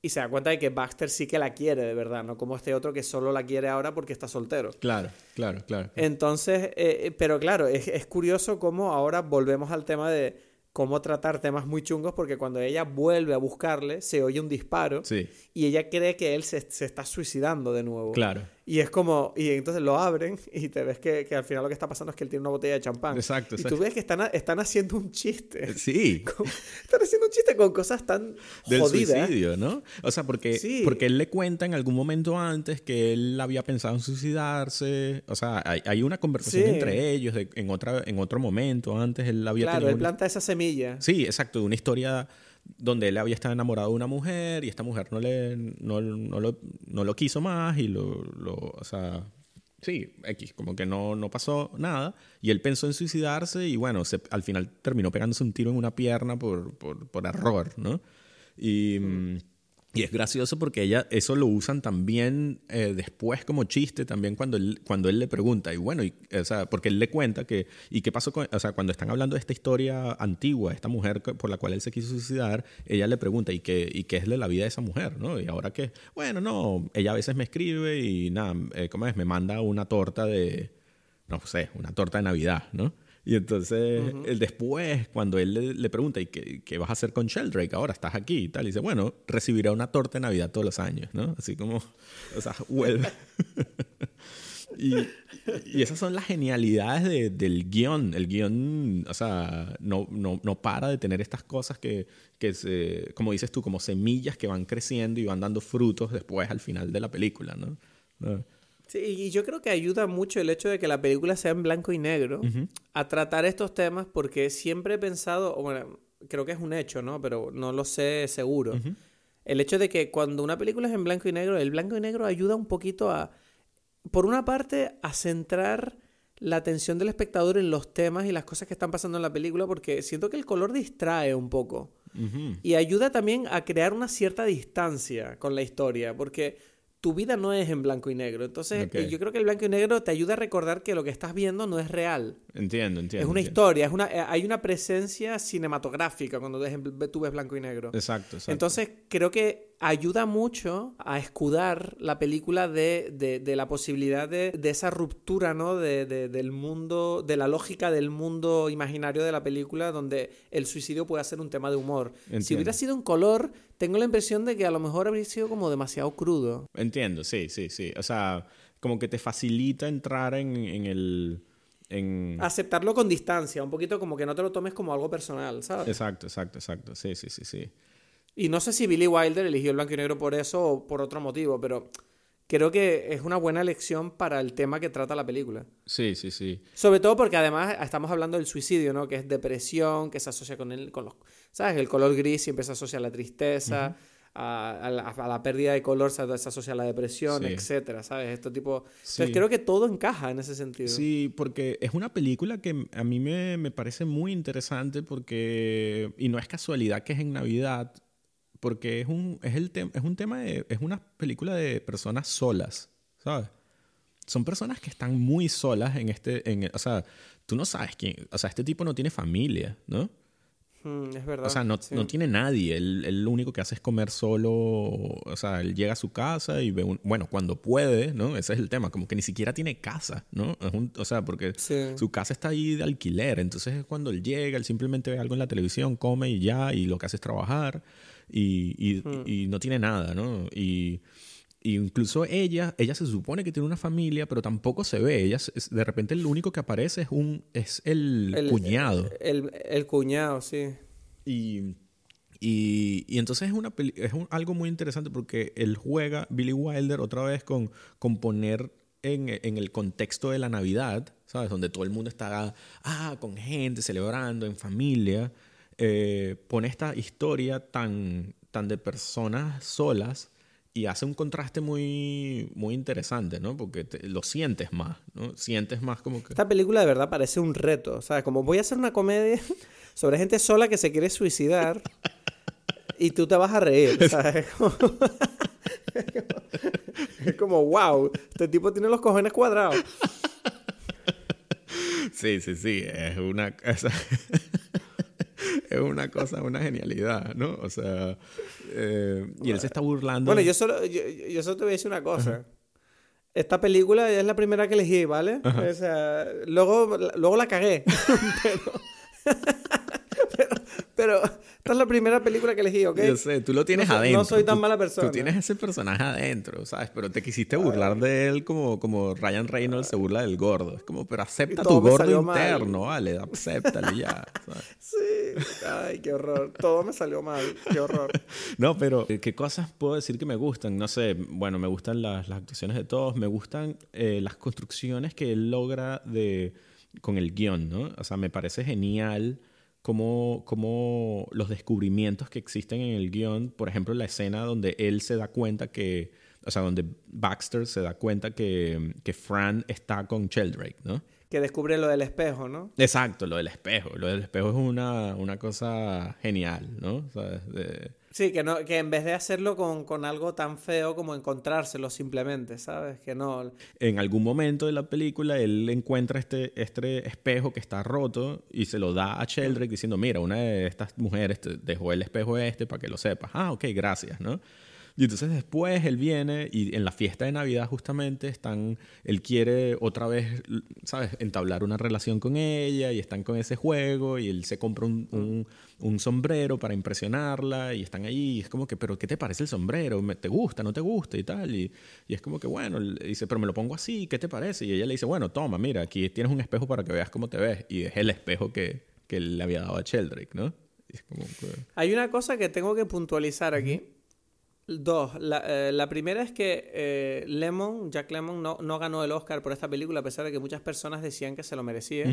y se da cuenta de que Baxter sí que la quiere de verdad, no como este otro que solo la quiere ahora porque está soltero. Claro, claro, claro. Entonces, eh, pero claro, es, es curioso cómo ahora volvemos al tema de cómo tratar temas muy chungos porque cuando ella vuelve a buscarle se oye un disparo y ella cree que él se, se, está suicidando de nuevo. Claro. Y es como, y entonces lo abren y te ves que, que, al final lo que está pasando es que él tiene una botella de champán. Exacto, Y tú ves que están, están haciendo un chiste. Eh, sí. están haciendo un chiste con cosas tan Del suicidio, ¿no? O sea, porque, porque él le cuenta en algún momento antes que él había pensado en suicidarse. O sea, hay, hay una conversación entre ellos en, otra, en otro momento anro él había Claro, él planta esa semilla. Sí, exacto, de una historia donde él había estado enamorado de una mujer y esta mujer no, le, no, no, lo, no lo, quiso más y lo, lo, o sea, sí, X, como que no, no pasó nada y él pensó en suicidarse y bueno, se, al final terminó pegándose un tiro en una pierna por, por, por error, ¿no? Y, Y es gracioso porque ella, eso lo usan también eh, después como chiste, también cuando él, cuando él le pregunta, y bueno, y, o sea, porque él le cuenta que, y qué pasó con, o sea, cuando están hablando de esta historia antigua, esta mujer por la cual él se quiso suicidar, ella le pregunta, ¿y qué, y qué es la vida de esa mujer? ¿no? Y ahora que, bueno, no, ella a veces me escribe y nada, eh, ¿cómo es? Me manda una torta de, no sé, una torta de Navidad, ¿no? Y entonces, después, cuando él le, pregunta, ¿y qué, vas a hacer con Sheldrake ahora? ¿Estás aquí? Y tal. Y dice, bueno, recibirá una torta de Navidad todos los años, ¿no? Así como, o sea, vuelve. y, y, esas son las genialidades del guion. El guion, o sea, no, no, no para de tener estas cosas que, que se, como dices tú, como semillas que van creciendo y van dando frutos después al final de la película, ¿no? ¿No? Sí, y yo creo que ayuda mucho el hecho de que la película sea en blanco y negro a tratar estos temas porque siempre he pensado, bueno, creo que es un hecho, ¿no? Pero no lo sé seguro. El hecho de que cuando una película es en blanco y negro, el blanco y negro ayuda un poquito a, por una parte, a centrar la atención del espectador en los temas y las cosas que están pasando en la película porque siento que el color distrae un poco. Y ayuda también a crear una cierta distancia con la historia porque tu vida no es en blanco y negro. Entonces, yo creo que el blanco y negro te ayuda a recordar que lo que estás viendo no es real. Entiendo, entiendo. Es una historia, es una, eh, hay una presencia cinematográfica cuando tú ves blanco y negro. Exacto, exacto. Entonces, creo que ayuda mucho a escudar la película de, de, la posibilidad de, de, esa ruptura, ¿no? De, del mundo, de la lógica del mundo imaginario de la película, donde el suicidio puede ser un tema de humor. Si hubiera sido un color, tengo la impresión de que a lo mejor habría sido como demasiado crudo. Entiendo, sí, sí, sí. O sea, como que te facilita entrar en, en el... En... Aceptarlo con distancia, un poquito como que no te lo tomes como algo personal, ¿sabes? Exacto, exacto, exacto. Sí, sí, sí, sí. Y no sé si Billy Wilder eligió el blanco y negro por eso o por otro motivo, pero creo que es una buena elección para el tema que trata la película. Sí, sí, sí. Sobre todo porque además estamos hablando del suicidio, ¿no? Que es depresión, que se asocia con el, con los, ¿sabes? El color gris siempre se asocia a la tristeza, a, la, pérdida de color se, asocia a la depresión, etcétera, ¿sabes? Esto tipo... Entonces creo que todo encaja en ese sentido. Sí, porque es una película que a mí me, me parece muy interesante porque... Y no es casualidad que es en Navidad, porque es un, es el es un tema de, es una película de personas solas, ¿sabes? Son personas que están muy solas en este, en, o sea, tú no sabes quién, o sea, este tipo no tiene familia, ¿no? Mm, es verdad. O sea, no, no tiene nadie. Él, lo único que hace es comer solo. O sea, él llega a su casa y ve un. Bueno, cuando puede, ¿no? Ese es el tema. Como que ni siquiera tiene casa, ¿no? Es un, o sea, porque su casa está ahí de alquiler. Entonces, es cuando él llega, él simplemente ve algo en la televisión, come y ya. Y lo que hace es trabajar y, y, no tiene nada, ¿no? Y, incluso ella, ella se supone que tiene una familia, pero tampoco se ve. Ella, de repente, el único que aparece es, un, es el, cuñado. El, el, cuñado, sí. Y, y, entonces es, una es algo muy interesante porque él juega, Billy Wilder, otra vez con, con poner en, en, el contexto de la Navidad, ¿sabes? Donde todo el mundo está ah, con gente, celebrando, en familia eh, pone esta historia tan, tan de personas solas y hace un contraste muy, muy interesante, ¿no? Porque lo sientes más, ¿no? Sientes más como que... Esta película de verdad parece un reto, ¿sabes? Como voy a hacer una comedia sobre gente sola que se quiere suicidar y tú te vas a reír, ¿sabes? es como, wow, este tipo tiene los cojones cuadrados. Sí, sí, sí, es una es una cosa, una genialidad, ¿no? O sea, eh, y él se está burlando. Bueno, yo solo, yo, solo te voy a decir una cosa. Esta película es la primera que elegí, ¿vale? O sea, luego, luego la cagué. pero, pero esta es la primera película que elegí, ¿ok? Yo sé, tú lo tienes adentro. No soy tan mala persona. Tú tienes ese personaje adentro, ¿sabes? Pero te quisiste burlar de él como, como Ryan Reynolds se burla del gordo. Es como, pero acepta tu gordo interno, vale, acéptale ya. Sí, ay, qué horror. Todo me salió mal, qué horror. no, pero eh, ¿qué cosas puedo decir que me gustan? No sé, bueno, me gustan las, las actuaciones de todos, me gustan eh, las construcciones que él logra de, con el guion, ¿no? O sea, me parece genial como, los descubrimientos que existen en el guion, por ejemplo, la escena donde él se da cuenta que, o sea, donde Baxter se da cuenta que, que Fran está con Sheldrake, ¿no? Que descubre lo del espejo, ¿no? Exacto, lo del espejo. Lo del espejo es una, una cosa genial, ¿no? Sí, que, no, que en vez de hacerlo con, con algo tan feo como encontrárselo simplemente, ¿sabes? Que no... En algún momento de la película él encuentra este, este espejo que está roto y se lo da a Sheldrick diciendo, mira, una de estas mujeres dejó el espejo este para que lo sepas. Ah, ok, gracias, ¿no? Y entonces después él viene y en la fiesta de Navidad justamente están, él quiere otra vez, ¿sabes?, entablar una relación con ella y están con ese juego y él se compra un, un, sombrero para impresionarla y están ahí y es como que, pero ¿qué te parece el sombrero? ¿Te gusta? ¿No te gusta? Y tal. Y, y es como que, bueno, dice, pero me lo pongo así, ¿qué te parece? Y ella le dice, bueno, toma, mira, aquí tienes un espejo para que veas cómo te ves. Y es el espejo que, que le había dado a Sheldrick, ¿no? Hay una cosa que tengo que puntualizar aquí. Dos. La, eh, la, primera es que eh, Lemon, Jack Lemon, no, no, ganó el Oscar por esta película, a pesar de que muchas personas decían que se lo merecía.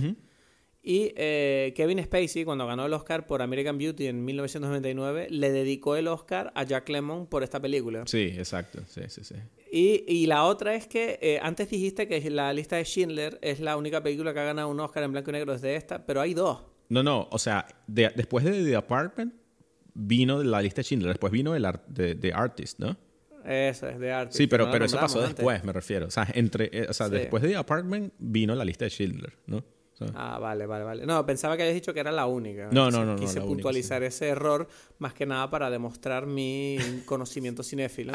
Y eh, Kevin Spacey, cuando ganó el Oscar por American Beauty en 1999, le dedicó el Oscar a Jack Lemon por esta película. Sí, exacto. Sí, sí, sí. Y, y la otra es que antes dijiste que la lista de Schindler es la única película que ha ganado un Oscar en blanco y negro desde esta, pero hay dos. No, no, o sea, después de The Apartment, vino la lista de Schindler, después vino el de, de Artist, ¿no? Eso es de Artist. Sí, pero, pero eso pasó después, me refiero. O sea, entre, eh, o sea después de Apartment vino la lista de Schindler, ¿no? ah, vale, vale, vale. No, pensaba que habías dicho que era la única. No, no, no. Quise puntualizar ese error más que nada para demostrar mi conocimiento cinéfilo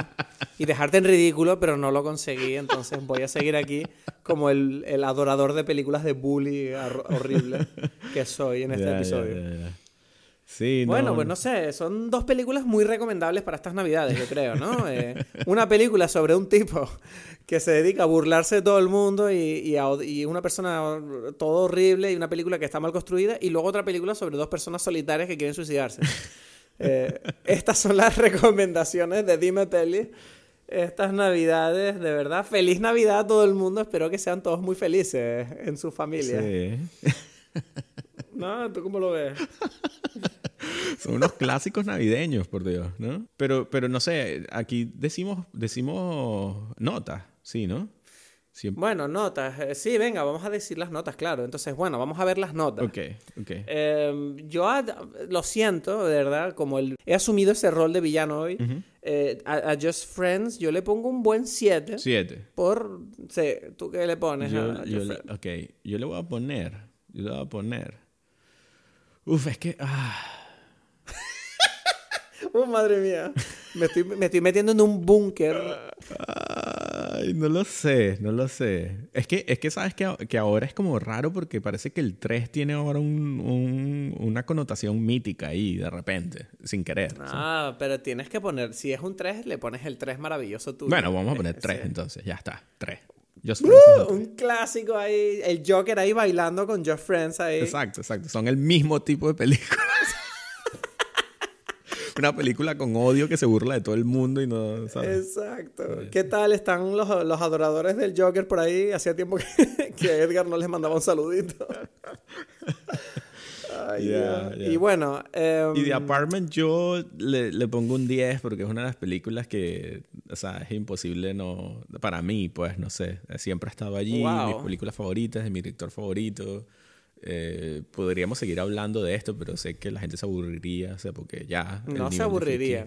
y dejarte en ridículo, pero no lo conseguí. Entonces voy a seguir aquí como el, el adorador de películas de bully horrible que soy en este episodio. Sí, bueno, pues no sé, son dos películas muy recomendables para estas navidades, yo creo, ¿no? Eh, una película sobre un tipo que se dedica a burlarse de todo el mundo y, y, una persona todo horrible y una película que está mal construida y luego otra película sobre dos personas solitarias que quieren suicidarse. Eh, estas son las recomendaciones de Dime Peli. Estas navidades, de verdad, feliz Navidad a todo el mundo. Espero que sean todos muy felices en su familia. Sí. ¿No? ¿Tú cómo lo ves? Son unos clásicos navideños, por Dios, ¿no? Pero, pero no sé, aquí decimos, decimos notas, sí, ¿no? Bueno, notas. Eh, sí, venga, vamos a decir las notas, claro. Entonces, bueno, vamos a ver las notas. Ok, ok. Em, yo lo siento, de verdad, como el, he asumido ese rol de villano hoy. Eh, a, Just Friends yo le pongo un buen 7. 7. Por... Sí, ¿tú qué le pones yo, Ok, yo le voy a poner... Yo le voy a poner... Uf, es que... Ah. oh, madre mía. Me estoy, me estoy metiendo en un búnker. Ay, no lo sé, no lo sé. Es que, es que sabes que, que ahora es como raro porque parece que el 3 tiene ahora un, un, una connotación mítica ahí de repente, sin querer. Ah, pero tienes que poner, si es un 3, le pones el 3 maravilloso tú. Bueno, vamos a poner 3 entonces, ya está, 3. Uh, un clásico ahí, el Joker ahí bailando con Just Friends ahí. Exacto, exacto. Son el mismo tipo de películas. Una película con odio que se burla de todo el mundo y no, ¿sabes? Exacto. ¿Qué tal están los, los, adoradores del Joker por ahí? Hacía tiempo que, que Edgar no les mandaba un saludito. Y bueno. y The em, Apartment yo le, le, pongo un 10 porque es una de las películas que, o sea, es imposible no. Para mí, pues, no sé. Siempre ha estado allí. Mis películas favoritas, de mi director favorito. Eh, podríamos seguir hablando de esto, pero sé que la gente se aburriría, o sea, porque ya. No se aburriría.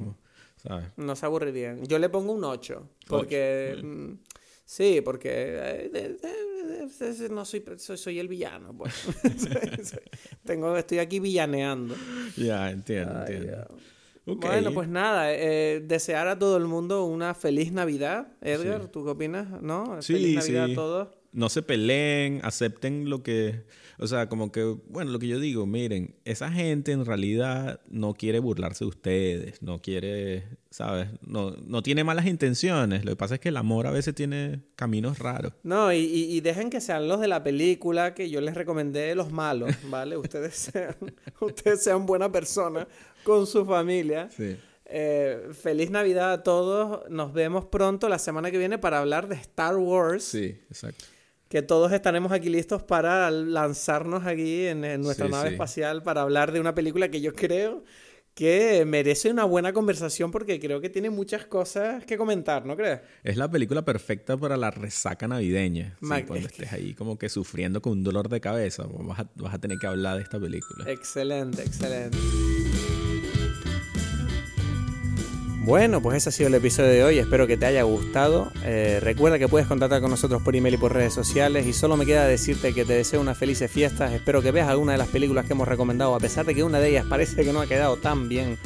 No se aburriría. Yo le pongo un 8. Porque. Mm, sí, porque. Eh, no soy, soy, el villano. Pues. Tengo, estoy aquí villaneando. Ya, entiendo, entiendo. Bueno, pues nada, eh, desear a todo el mundo una feliz Navidad. Edgar, ¿tú qué opinas? ¿No? Sí, feliz Navidad a todos. No se peleen, acepten lo que o sea, como que, bueno, lo que yo digo, miren, esa gente en realidad no quiere burlarse de ustedes, no quiere, ¿sabes? No, no tiene malas intenciones. Lo que pasa es que el amor a veces tiene caminos raros. No, y, y dejen que sean los de la película que yo les recomendé los malos, ¿vale? ustedes sean, ustedes sean buena persona con su familia. Sí. Eh, feliz Navidad a todos. Nos vemos pronto la semana que viene para hablar de Star Wars. Sí, exacto que todos estaremos aquí listos para lanzarnos aquí en, nuestra nave espacial para hablar de una película que yo creo que merece una buena conversación porque creo que tiene muchas cosas que comentar, ¿no crees? Es la película perfecta para la resaca navideña. cuando estés ahí como que sufriendo con un dolor de cabeza, vas a, vas a tener que hablar de esta película. Excelente, excelente. Bueno, pues ese ha sido el episodio de hoy. Espero que te haya gustado. Eh, recuerda que puedes contactar con nosotros por email y por redes sociales. Y solo me queda decirte que te deseo unas felices fiestas. Espero que veas alguna de las películas que hemos recomendado, a pesar de que una de ellas parece que no ha quedado tan bien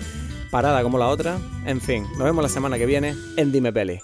parada como la otra. En fin, nos vemos la semana que viene en Dime Peli.